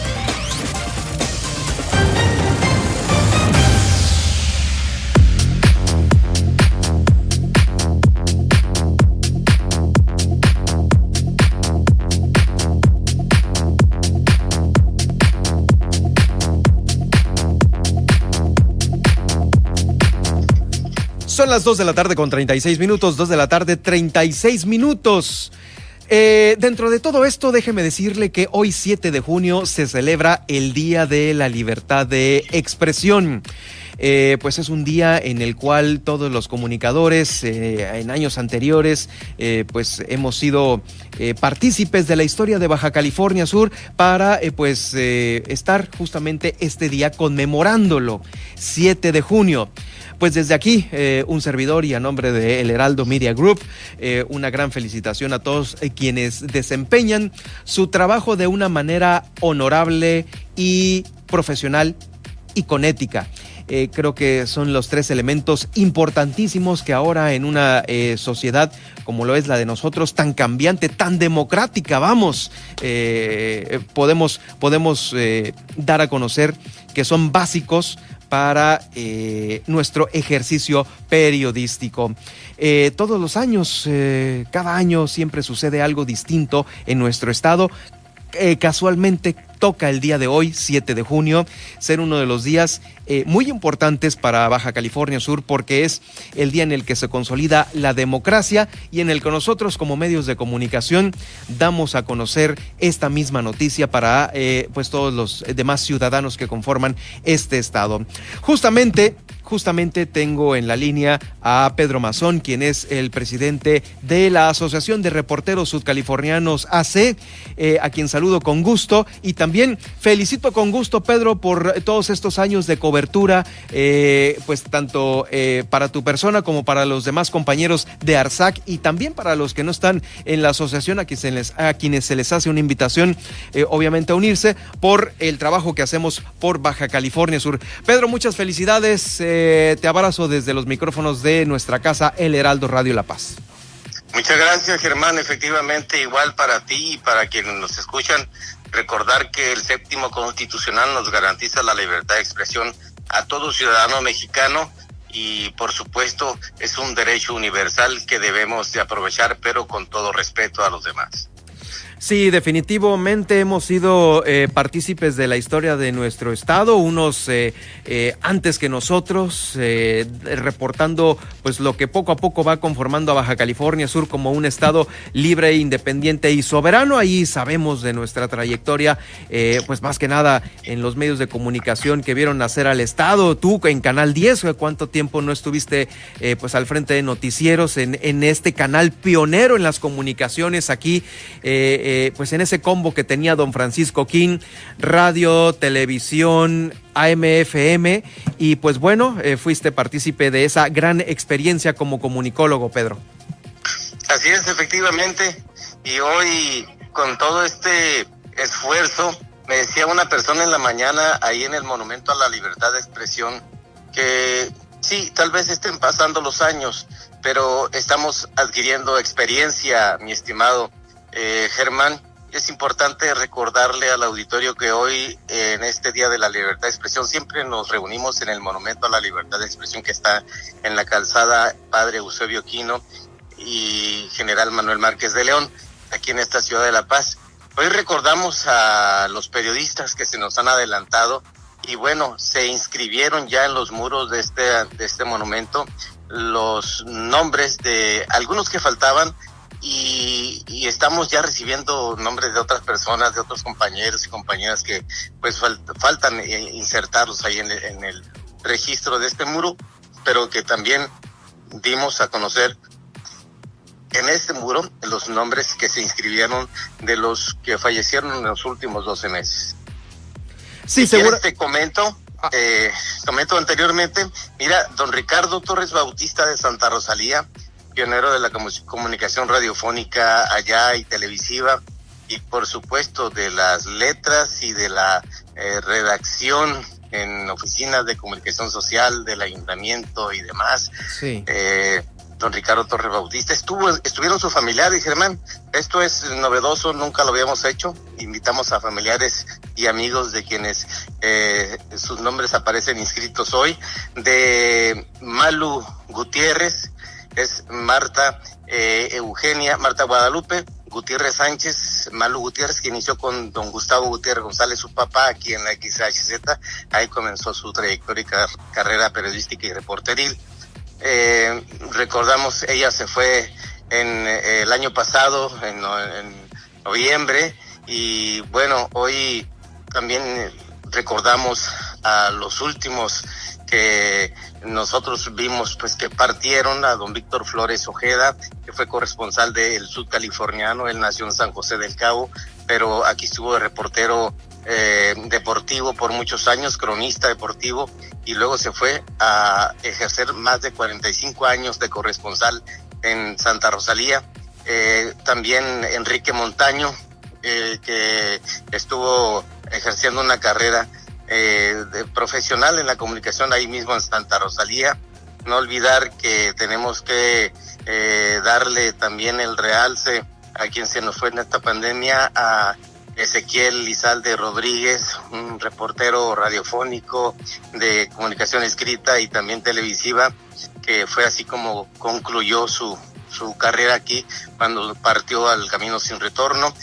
Las 2 de la tarde con 36 minutos, 2 de la tarde 36 minutos. Eh, dentro de todo esto, déjeme decirle que hoy 7 de junio se celebra el Día de la Libertad de Expresión. Eh, pues es un día en el cual todos los comunicadores eh, en años anteriores eh, pues hemos sido partícipes de la historia de Baja California Sur para pues estar justamente este día conmemorándolo 7 de junio. Pues desde aquí, un servidor y a nombre de El Heraldo Media Group, una gran felicitación a todos quienes desempeñan su trabajo de una manera honorable y profesional y con ética. Eh, creo que son los tres elementos importantísimos que ahora en una eh, sociedad como lo es la de nosotros, tan cambiante, tan democrática, vamos, eh, podemos, podemos dar a conocer que son básicos para nuestro ejercicio periodístico. Todos los años, cada año siempre sucede algo distinto en nuestro estado. Casualmente toca el día de hoy, 7 de junio, ser uno de los días eh, muy importantes para Baja California Sur porque es el día en el que se consolida la democracia y en el que nosotros como medios de comunicación damos a conocer esta misma noticia para eh, pues todos los demás ciudadanos que conforman este estado. Justamente Justamente tengo en la línea a Pedro Mazón, quien es el presidente de la Asociación de Reporteros Sudcalifornianos AC, eh, a quien saludo con gusto y también felicito con gusto, Pedro, por todos estos años de cobertura, eh, pues tanto eh, para tu persona como para los demás compañeros de ARSAC y también para los que no están en la asociación, a quienes se les, a quienes se les hace una invitación, obviamente, a unirse por el trabajo que hacemos por Baja California Sur. Pedro, muchas felicidades. Te abrazo desde los micrófonos de nuestra casa, El Heraldo Radio La Paz. Muchas gracias, Germán. Efectivamente, igual para ti y para quienes nos escuchan, recordar que el séptimo constitucional nos garantiza la libertad de expresión a todo ciudadano mexicano y, por supuesto, es un derecho universal que debemos de aprovechar, pero con todo respeto a los demás. Sí, definitivamente hemos sido eh, partícipes de la historia de nuestro estado, unos eh, eh, antes que nosotros, reportando pues lo que poco a poco va conformando a Baja California Sur como un estado libre, independiente y soberano. Ahí sabemos de nuestra trayectoria, pues más que nada en los medios de comunicación que vieron nacer al estado. Tú en Canal 10, ¿cuánto tiempo no estuviste pues al frente de noticieros en, en, este canal pionero en las comunicaciones aquí? Eh, pues en ese combo que tenía don Francisco King, radio, televisión, AMFM, y pues bueno, eh, fuiste partícipe de esa gran experiencia como comunicólogo, Pedro. Así es, efectivamente, y hoy con todo este esfuerzo, me decía una persona en la mañana ahí en el Monumento a la Libertad de Expresión que sí, tal vez estén pasando los años, pero estamos adquiriendo experiencia, mi estimado eh, Germán, es importante recordarle al auditorio que hoy, en este Día de la Libertad de Expresión, siempre nos reunimos en el Monumento a la Libertad de Expresión que está en la calzada Padre Eusebio Quino y General Manuel Márquez de León, aquí en esta ciudad de La Paz. Hoy recordamos a los periodistas que se nos han adelantado y bueno, se inscribieron ya en los muros de este, de este monumento los nombres de algunos que faltaban y, estamos ya recibiendo nombres de otras personas, de otros compañeros y compañeras que pues faltan eh, insertarlos ahí en el, registro de este muro, pero que también dimos a conocer en este muro los nombres que se inscribieron de los que fallecieron en los últimos 12 meses. Sí, seguro. Te comento, ah. eh, comento anteriormente, mira, don Ricardo Torres Bautista de Santa Rosalía, pionero de la comunicación radiofónica allá y televisiva y por supuesto de las letras y de la eh, redacción en oficinas de comunicación social del ayuntamiento y demás. Sí. Eh, don Ricardo Torres Bautista. Estuvo, estuvieron sus familiares, Germán. Esto es novedoso, nunca lo habíamos hecho. Invitamos a familiares y amigos de quienes eh, sus nombres aparecen inscritos hoy. De Malu Gutiérrez, es Marta eh, Eugenia, Marta Guadalupe, Gutiérrez Sánchez, Malu Gutiérrez, que inició con don Gustavo Gutiérrez González, su papá, aquí en la XHZ. Ahí comenzó su trayectoria carrera periodística y reporteril. Eh, recordamos, ella se fue en eh, el año pasado, en, en, noviembre, y bueno, hoy también recordamos a los últimos que nosotros vimos pues que partieron a don Víctor Flores Ojeda, que fue corresponsal del Sud Californiano, él nació en San José del Cabo, pero aquí estuvo de reportero eh, deportivo por muchos años, cronista deportivo, y luego se fue a ejercer más de 45 años de corresponsal en Santa Rosalía. Eh, también Enrique Montaño, eh, que estuvo ejerciendo una carrera eh, profesional en la comunicación ahí mismo en Santa Rosalía. No olvidar que tenemos que eh, darle también el realce a quien se nos fue en esta pandemia, a Ezequiel Lizalde Rodríguez, un reportero radiofónico de comunicación escrita y también televisiva, que fue así como concluyó su, su carrera aquí cuando partió al camino sin retorno.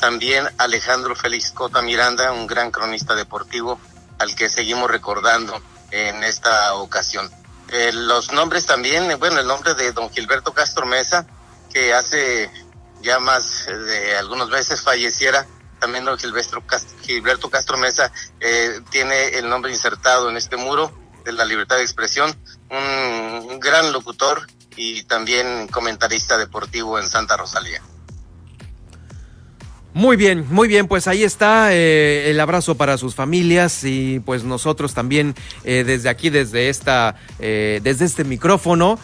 También Alejandro Félix Cota Miranda, un gran cronista deportivo al que seguimos recordando en esta ocasión. Eh, los nombres también, eh, bueno, el nombre de don Gilberto Castro Mesa, que hace ya más de algunos meses falleciera, también don Gilberto Castro, Gilberto Castro Mesa eh, tiene el nombre insertado en este muro de la libertad de expresión, un gran locutor y también comentarista deportivo en Santa Rosalía. Muy bien, muy bien, pues ahí está eh, el abrazo para sus familias y pues nosotros también eh, desde aquí, desde esta, eh, desde este micrófono,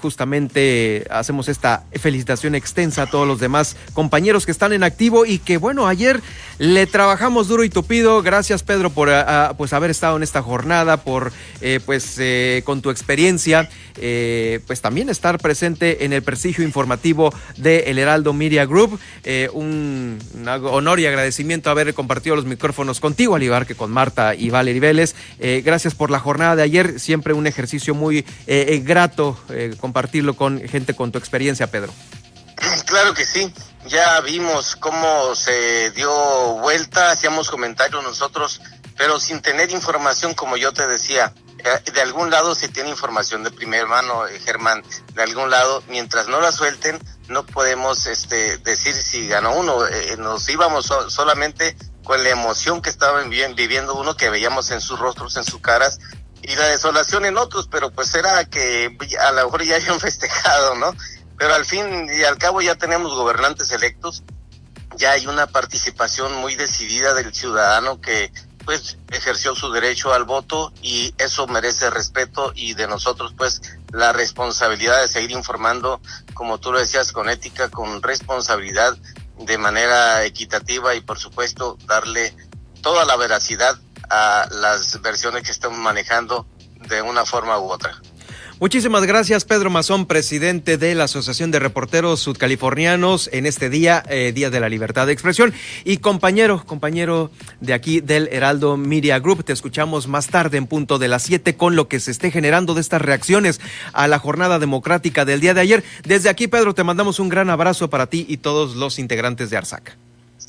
justamente hacemos esta felicitación extensa a todos los demás compañeros que están en activo y que bueno, ayer le trabajamos duro y tupido. Gracias Pedro por pues haber estado en esta jornada, por pues con tu experiencia, pues también estar presente en el prestigio informativo de El Heraldo Media Group, un un honor y agradecimiento haber compartido los micrófonos contigo, al que con Marta y Valerie Vélez. Eh, gracias por la jornada de ayer, siempre un ejercicio muy eh, eh, grato compartirlo con gente con tu experiencia, Pedro. Claro que sí, ya vimos cómo se dio vuelta, hacíamos comentarios nosotros, pero sin tener información, como yo te decía. Eh, de algún lado se tiene información de primera mano, eh, Germán, de algún lado, mientras no la suelten, no podemos este, decir si ganó uno. Eh, nos íbamos solamente con la emoción que estaban viviendo uno, que veíamos en sus rostros, en sus caras, y la desolación en otros, pero pues era que a lo mejor ya habían festejado, ¿no? Pero al fin y al cabo ya tenemos gobernantes electos, ya hay una participación muy decidida del ciudadano que pues ejerció su derecho al voto y eso merece respeto y de nosotros pues la responsabilidad de seguir informando, como tú lo decías, con ética, con responsabilidad, de manera equitativa y por supuesto darle toda la veracidad a las versiones que estamos manejando de una forma u otra. Muchísimas gracias, Pedro Mazón, presidente de la Asociación de Reporteros Sudcalifornianos en este día, eh, Día de la Libertad de Expresión. Y compañero, compañero de aquí del Heraldo Media Group, te escuchamos más tarde en punto de las 7 con lo que se esté generando de estas reacciones a la jornada democrática del día de ayer. Desde aquí, Pedro, te mandamos un gran abrazo para ti y todos los integrantes de Arzaca.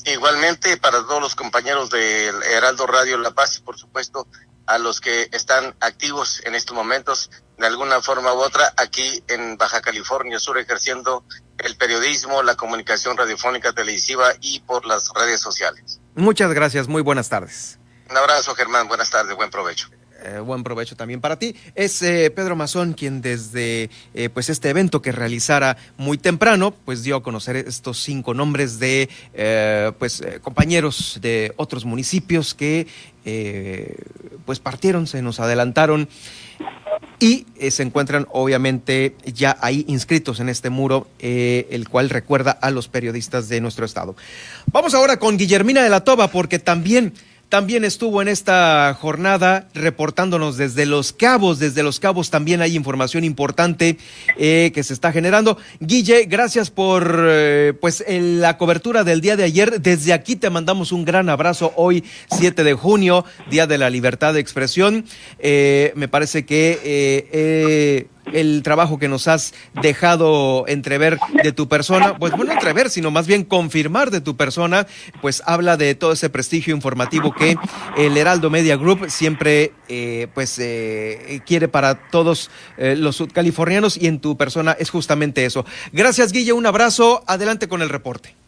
Igualmente para todos los compañeros del Heraldo Radio La Paz por supuesto a los que están activos en estos momentos de alguna forma u otra aquí en Baja California Sur ejerciendo el periodismo, la comunicación radiofónica, televisiva y por las redes sociales. Muchas gracias, muy buenas tardes. Un abrazo Germán, buenas tardes, buen provecho. Eh, buen provecho también para ti. Es eh, Pedro Mazón quien desde eh, pues este evento que realizara muy temprano, pues dio a conocer estos cinco nombres de pues compañeros de otros municipios que pues partieron, se nos adelantaron y se encuentran obviamente ya ahí inscritos en este muro, el cual recuerda a los periodistas de nuestro estado. Vamos ahora con Guillermina de la Toba, porque también también estuvo en esta jornada reportándonos desde Los Cabos. Desde Los Cabos también hay información importante eh, que se está generando. Guille, gracias por eh, pues la cobertura del día de ayer. Desde aquí te mandamos un gran abrazo hoy, 7 de junio, Día de la Libertad de Expresión. Eh, me parece que el trabajo que nos has dejado entrever de tu persona, pues bueno, entrever, sino más bien confirmar de tu persona, pues habla de todo ese prestigio informativo que el Heraldo Media Group siempre eh, pues eh, quiere para todos eh, los californianos y en tu persona es justamente eso. Gracias Guille, un abrazo, adelante con el reporte.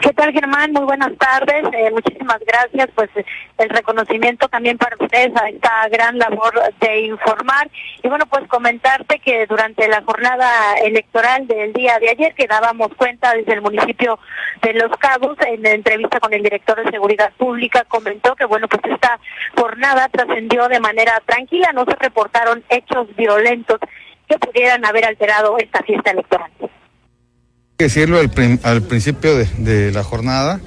¿Qué tal, Germán? Muy buenas tardes. Eh, muchísimas gracias. Pues el reconocimiento también para ustedes a esta gran labor de informar. Y bueno, pues comentarte que durante la jornada electoral del día de ayer, que dábamos cuenta desde el municipio de Los Cabos, en la entrevista con el director de Seguridad Pública, comentó que bueno, pues esta jornada trascendió de manera tranquila. No se reportaron hechos violentos que pudieran haber alterado esta fiesta electoral decirlo al, principio de, la jornada,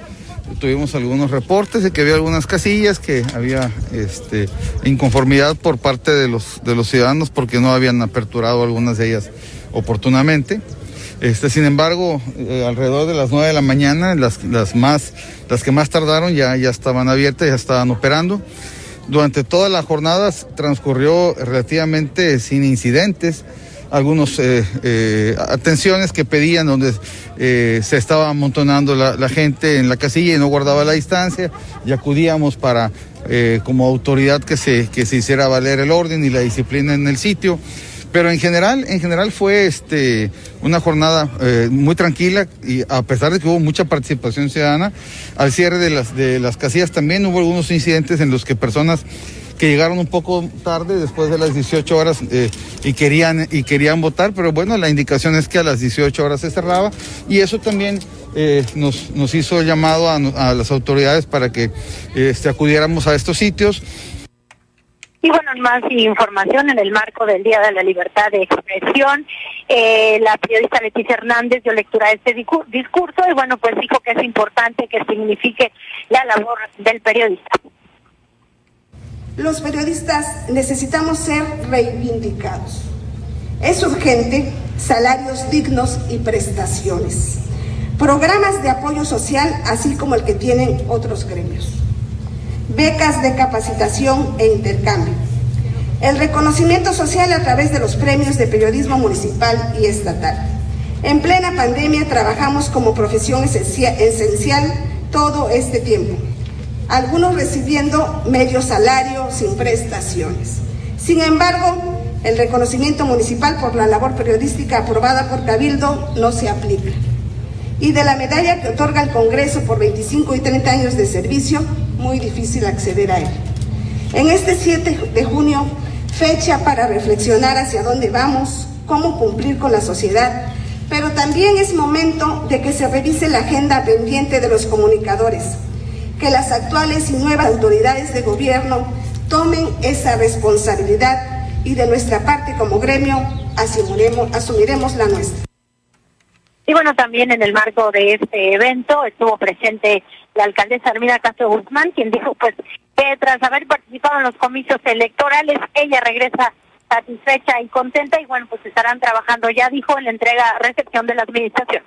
tuvimos algunos reportes de que había algunas casillas, que había este, inconformidad por parte de los, ciudadanos porque no habían aperturado algunas de ellas oportunamente. Este, sin embargo, eh, alrededor de las 9 de la mañana, las, las, más, las que más tardaron ya, ya estaban abiertas, ya estaban operando. Durante toda la jornada transcurrió relativamente sin incidentes algunos eh, eh, atenciones que pedían donde eh, se estaba amontonando la, gente en la casilla y no guardaba la distancia y acudíamos para como autoridad que se, que se hiciera valer el orden y la disciplina en el sitio. Pero en general, en general fue este una jornada muy tranquila y a pesar de que hubo mucha participación ciudadana, al cierre de las de las casillas también hubo algunos incidentes en los que personas que llegaron un poco tarde, después de las 18 horas, eh, y, querían, y querían votar, pero bueno, la indicación es que a las 18 horas se cerraba, y eso también eh, nos, nos hizo llamado a, las autoridades para que este, acudiéramos a estos sitios. Y bueno, más información en el marco del Día de la Libertad de Expresión. Eh, la periodista Leticia Hernández dio lectura a este discurso y bueno, pues dijo que es importante que signifique la labor del periodista los periodistas necesitamos ser reivindicados. Es urgente salarios dignos y prestaciones, programas de apoyo social, así como el que tienen otros gremios, becas de capacitación e intercambio, el reconocimiento social a través de los premios de periodismo municipal y estatal, En plena pandemia trabajamos como profesión esencial todo este tiempo, algunos recibiendo medio salario sin prestaciones. Sin embargo, el reconocimiento municipal por la labor periodística aprobada por Cabildo no se aplica. Y de la medalla que otorga el Congreso por 25 y 30 años de servicio, muy difícil acceder a él. En este 7 de junio, fecha para reflexionar hacia dónde vamos, cómo cumplir con la sociedad, pero también es momento de que se revise la agenda pendiente de los comunicadores, que las actuales y nuevas autoridades de gobierno tomen esa responsabilidad y de nuestra parte como gremio asumiremos, asumiremos la nuestra. Y bueno, también en el marco de este evento estuvo presente la alcaldesa Armina Castro Guzmán, quien dijo pues que tras haber participado en los comicios electorales, ella regresa satisfecha y contenta y bueno, pues estarán trabajando, ya dijo, en la entrega, recepción de la administración.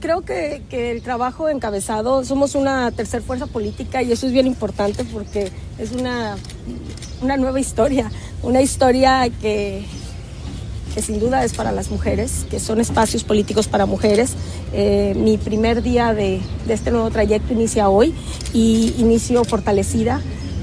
Creo que, que, el trabajo encabezado, somos una tercera fuerza política y eso es bien importante porque es una, una nueva historia, una historia que, que sin duda es para las mujeres, que son espacios políticos para mujeres. Eh, mi primer día de, de este nuevo trayecto inicia hoy y inicio fortalecida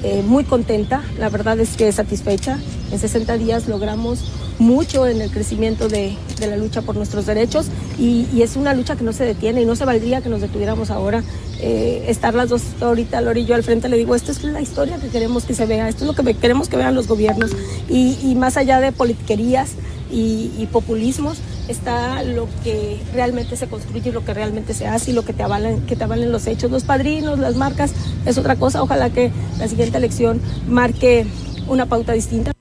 eh, muy contenta, la verdad es que satisfecha. En 60 días logramos mucho en el crecimiento de, la lucha por nuestros derechos y, es una lucha que no se detiene y no se valdría que nos detuviéramos ahora. Eh, estar las dos ahorita, Lori y yo al frente, le digo, esta es la historia que queremos que se vea, esto es lo que queremos que vean los gobiernos y, y más allá de politiquerías y, y populismos, está lo que realmente se construye, lo que realmente se hace y lo que te avalen, que te avalen los hechos. Los padrinos, las marcas, es otra cosa. Ojalá que la siguiente elección marque una pauta distinta.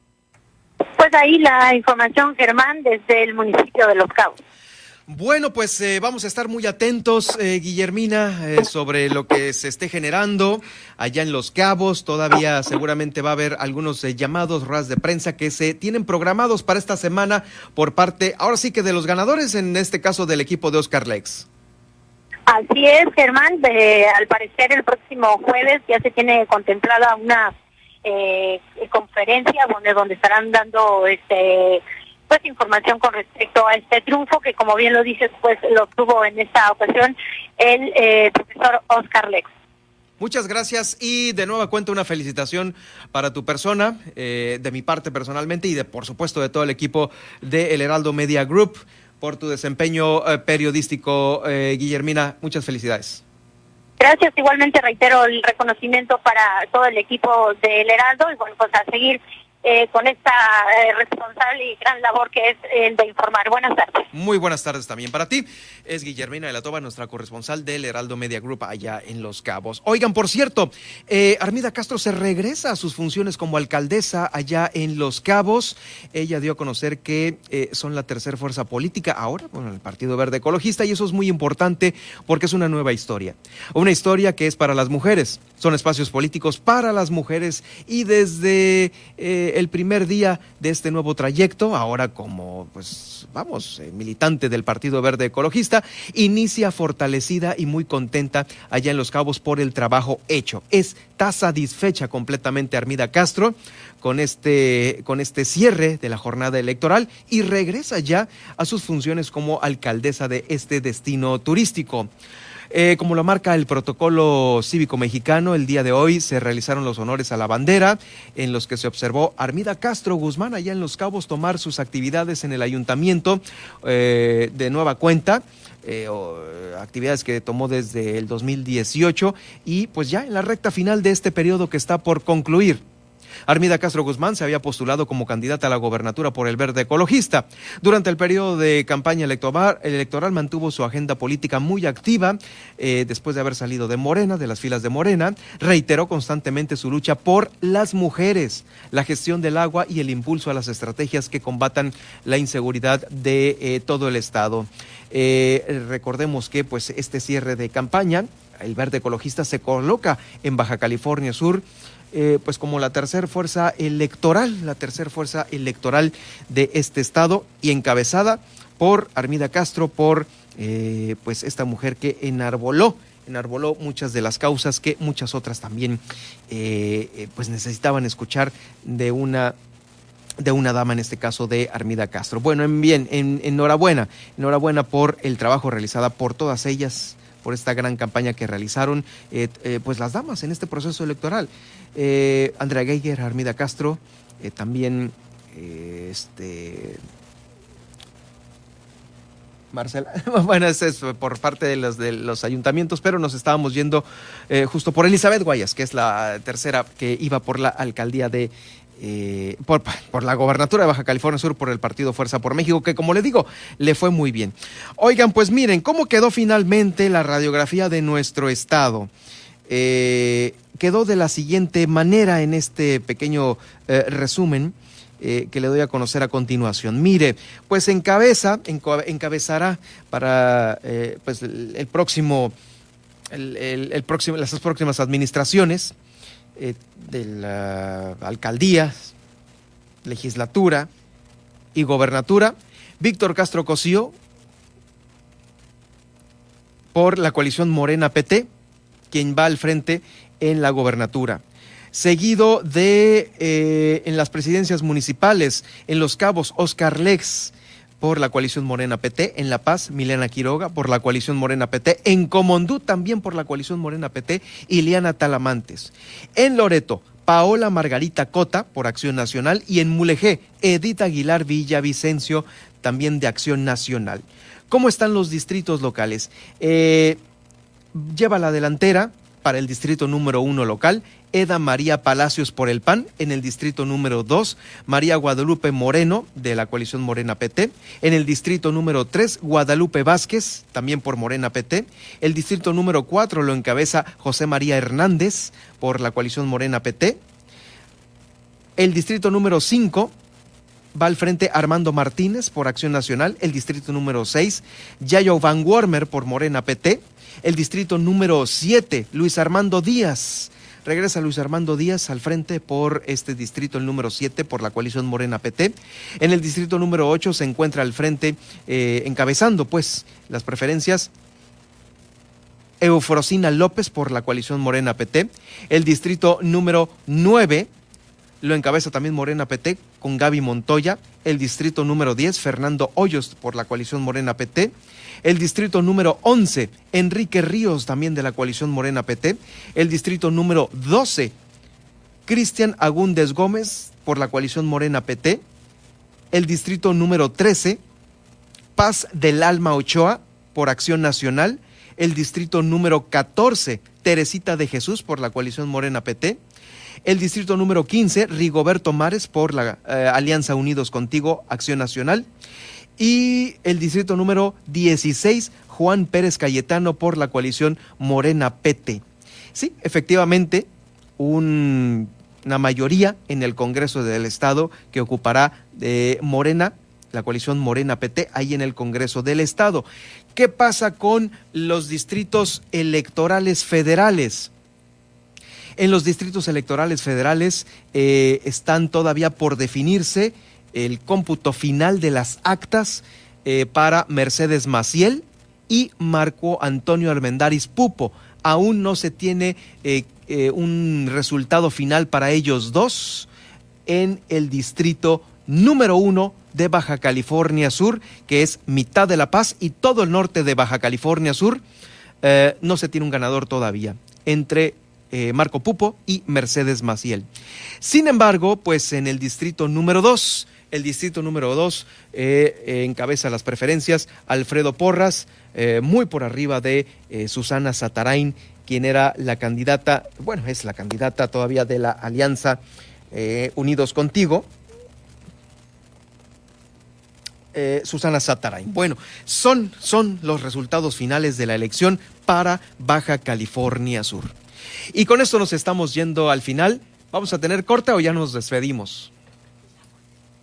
Ahí la información, Germán, desde el municipio de Los Cabos. Bueno, pues eh, vamos a estar muy atentos, eh, Guillermina, eh, sobre lo que se esté generando allá en Los Cabos. Todavía seguramente va a haber algunos llamados, ruedas de prensa que se tienen programados para esta semana por parte, ahora sí que de los ganadores, en este caso del equipo de Oscar Lex. Así es, Germán. Al parecer el próximo jueves ya se tiene contemplada una conferencia donde, donde estarán dando este pues información con respecto a este triunfo que como bien lo dices pues lo tuvo en esta ocasión el eh, profesor Oscar Lex. Muchas gracias y de nueva cuenta una felicitación para tu persona, eh, de mi parte personalmente y de por supuesto de todo el equipo de El Heraldo Media Group por tu desempeño eh, periodístico, eh, Guillermina. Muchas felicidades. Gracias, igualmente reitero el reconocimiento para todo el equipo del Heraldo y bueno, pues a seguir eh, con esta eh, responsable y gran labor que es el de informar. Buenas tardes. Muy buenas tardes también para ti. Es Guillermina de la Toba, nuestra corresponsal del Heraldo Media Group allá en Los Cabos. Oigan, por cierto, eh, Armida Castro se regresa a sus funciones como alcaldesa allá en Los Cabos. Ella dio a conocer que eh, son la tercera fuerza política ahora, bueno, el Partido Verde Ecologista, y eso es muy importante porque es una nueva historia. Una historia que es para las mujeres. Son espacios políticos para las mujeres y desde eh, el primer día de este nuevo trayecto, ahora como, pues, vamos, militante del Partido Verde Ecologista, inicia fortalecida y muy contenta allá en Los Cabos por el trabajo hecho. Está satisfecha completamente Armida Castro con este, con este cierre de la jornada electoral y regresa ya a sus funciones como alcaldesa de este destino turístico. Eh, como lo marca el protocolo cívico mexicano, el día de hoy se realizaron los honores a la bandera, en los que se observó Armida Castro Guzmán allá en Los Cabos tomar sus actividades en el ayuntamiento eh, de nueva cuenta. Eh, o, actividades que tomó desde el 2018 y pues ya en la recta final de este periodo que está por concluir. Armida Castro Guzmán se había postulado como candidata a la gobernatura por el Verde Ecologista. Durante el periodo de campaña electoral, electoral mantuvo su agenda política muy activa. Eh, después de haber salido de Morena, de las filas de Morena, reiteró constantemente su lucha por las mujeres, la gestión del agua y el impulso a las estrategias que combatan la inseguridad de eh, todo el Estado. Eh, recordemos que pues este cierre de campaña, el Verde Ecologista se coloca en Baja California Sur eh, pues como la tercera fuerza electoral, la tercera fuerza electoral de este estado y encabezada por Armida Castro, por eh, pues esta mujer que enarboló enarboló muchas de las causas que muchas otras también eh, pues necesitaban escuchar de una de una dama, en este caso de Armida Castro. Bueno, en bien, en, enhorabuena, enhorabuena por el trabajo realizado por todas ellas, por esta gran campaña que realizaron, eh, eh, pues las damas en este proceso electoral. Eh, Andrea Geiger, Armida Castro, también este Marcela. Bueno, es, es, por parte de los, de los ayuntamientos, pero nos estábamos yendo justo por Elizabeth Guayas, que es la tercera que iba por la alcaldía de. Eh, por, la gobernatura de Baja California Sur por el partido Fuerza por México, que como le digo, le fue muy bien. Oigan, pues miren, ¿cómo quedó finalmente la radiografía de nuestro estado? Eh, quedó de la siguiente manera en este pequeño resumen. Eh, que le doy a conocer a continuación. Mire, pues encabeza, encabezará para pues el, próximo, el, próximo, las próximas administraciones eh, de la alcaldía, legislatura y gobernatura, Víctor Castro Cosío por la coalición Morena PT, quien va al frente en la gobernatura seguido de eh, en las presidencias municipales, en Los Cabos, Oscar Lex por la coalición Morena PT, en La Paz, Milena Quiroga por la coalición Morena PT, en Comondú también por la coalición Morena PT, Iliana Talamantes. En Loreto, Paola Margarita Cota por Acción Nacional y en Mulegé, Edith Aguilar Villavicencio también de Acción Nacional. ¿Cómo están los distritos locales? Eh, lleva la delantera para el distrito número uno local, Eda María Palacios por el PAN, en el distrito número dos, María Guadalupe Moreno de la coalición Morena PT, en el distrito número tres, Guadalupe Vázquez, también por Morena PT, el distrito número cuatro lo encabeza José María Hernández por la coalición Morena PT, el distrito número cinco va al frente Armando Martínez por Acción Nacional, el distrito número 6, Yayo Van Wormer por Morena PT, el distrito número 7, Luis Armando Díaz. Regresa Luis Armando Díaz al frente por este distrito, el número 7, por la coalición Morena PT. En el distrito número 8 se encuentra al frente, eh, encabezando pues las preferencias, Eufrosina López por la coalición Morena PT. El distrito número 9 lo encabeza también Morena PT con Gaby Montoya. El distrito número 10, Fernando Hoyos por la coalición Morena PT. El distrito número 11, Enrique Ríos también de la coalición Morena PT. El distrito número 12, Cristian Agúndez Gómez por la coalición Morena PT. El distrito número 13, Paz del Alma Ochoa por Acción Nacional. El distrito número 14, Teresita de Jesús por la coalición Morena PT el distrito número 15, Rigoberto Mares por la eh, Alianza Unidos Contigo, Acción Nacional. Y el distrito número 16, Juan Pérez Cayetano por la coalición Morena PT. Sí, efectivamente, una mayoría en el Congreso del Estado que ocupará de Morena, la coalición Morena PT, ahí en el Congreso del Estado. ¿Qué pasa con los distritos electorales federales? En los distritos electorales federales eh, están todavía por definirse el cómputo final de las actas eh, para Mercedes Maciel y Marco Antonio Armendaris Pupo. Aún no se tiene eh, un resultado final para ellos dos en el distrito número uno de Baja California Sur, que es mitad de La Paz y todo el norte de Baja California Sur. no se tiene un ganador todavía. Entre eh, Marco Pupo y Mercedes Maciel. Sin embargo, pues en el distrito número 2, el distrito número 2 eh, encabeza las preferencias Alfredo Porras, eh, muy por arriba de Susana Satarain, quien era la candidata, bueno, es la candidata todavía de la Alianza Unidos Contigo, Susana Satarain. Bueno, son, son los resultados finales de la elección para Baja California Sur. Y con esto nos estamos yendo al final. ¿Vamos a tener corta o ya nos despedimos?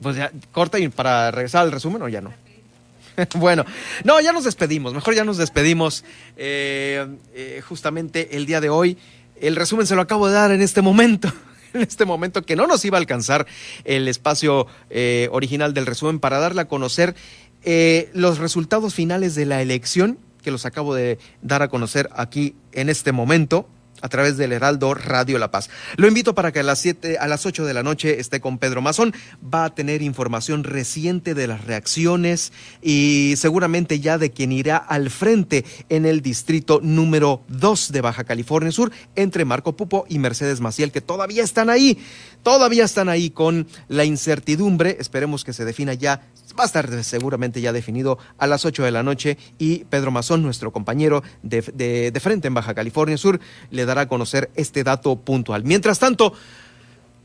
Pues ya, corta y para regresar al resumen o ya no. bueno, no, ya nos despedimos. Mejor ya nos despedimos. Eh, eh, justamente el día de hoy, el resumen se lo acabo de dar en este momento. en este momento que no nos iba a alcanzar el espacio eh, original del resumen para darle a conocer los resultados finales de la elección que los acabo de dar a conocer aquí en este momento a través del Heraldo Radio La Paz. Lo invito para que a las 7, a las 8 de la noche esté con Pedro Mazón. Va a tener información reciente de las reacciones y seguramente ya de quien irá al frente en el distrito número 2 de Baja California Sur entre Marco Pupo y Mercedes Maciel, que todavía están ahí, todavía están ahí con la incertidumbre. Esperemos que se defina ya va a estar seguramente ya definido a las 8 de la noche y Pedro Mazón, nuestro compañero de, de, de, frente en Baja California Sur, le dará a conocer este dato puntual. Mientras tanto,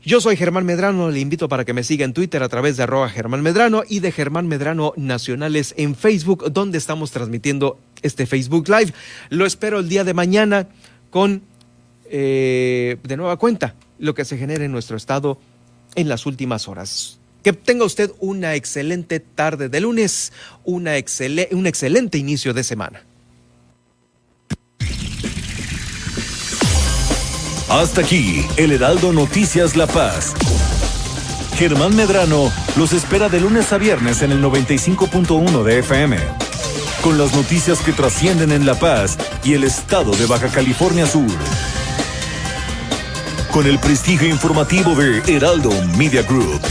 yo soy Germán Medrano, le invito para que me siga en Twitter a través de arroba Germán Medrano y de Germán Medrano Nacionales en Facebook, donde estamos transmitiendo este Facebook Live. Lo espero el día de mañana con, eh, de nueva cuenta, lo que se genera en nuestro estado en las últimas horas. Que tenga usted una excelente tarde de lunes, una un excelente inicio de semana. Hasta aquí, el Heraldo Noticias La Paz. Germán Medrano los espera de lunes a viernes en el 95.1 de FM. Con las noticias que trascienden en La Paz y el estado de Baja California Sur. Con el prestigio informativo de Heraldo Media Group.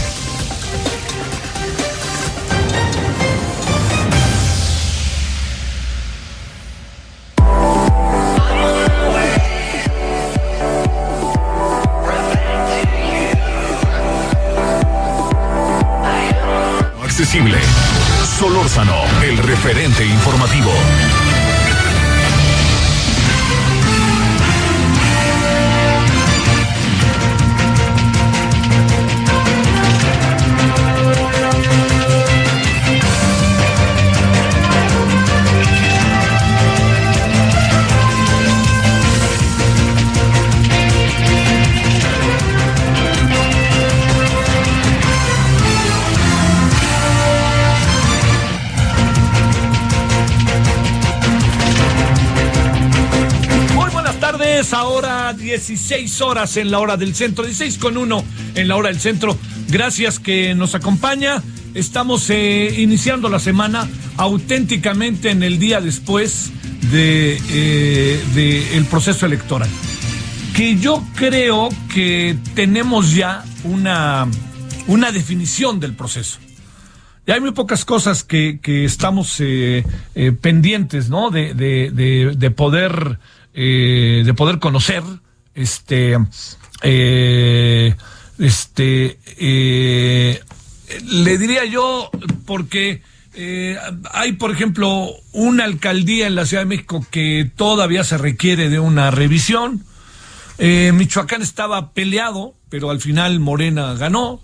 accesible. Solórzano, el referente informativo. 16 horas en la hora del centro, 16 con 1 en la hora del centro. Gracias que nos acompaña. Estamos eh, iniciando la semana auténticamente en el día después de, eh, proceso electoral. Que yo creo que tenemos ya una, una definición del proceso. Y hay muy pocas cosas que, estamos eh, pendientes, ¿no? De, de, de, de poder de poder conocer, este, eh, este, eh, le diría yo, porque eh, hay, por ejemplo, una alcaldía en la Ciudad de México que todavía se requiere de una revisión. Eh, Michoacán estaba peleado, pero al final Morena ganó.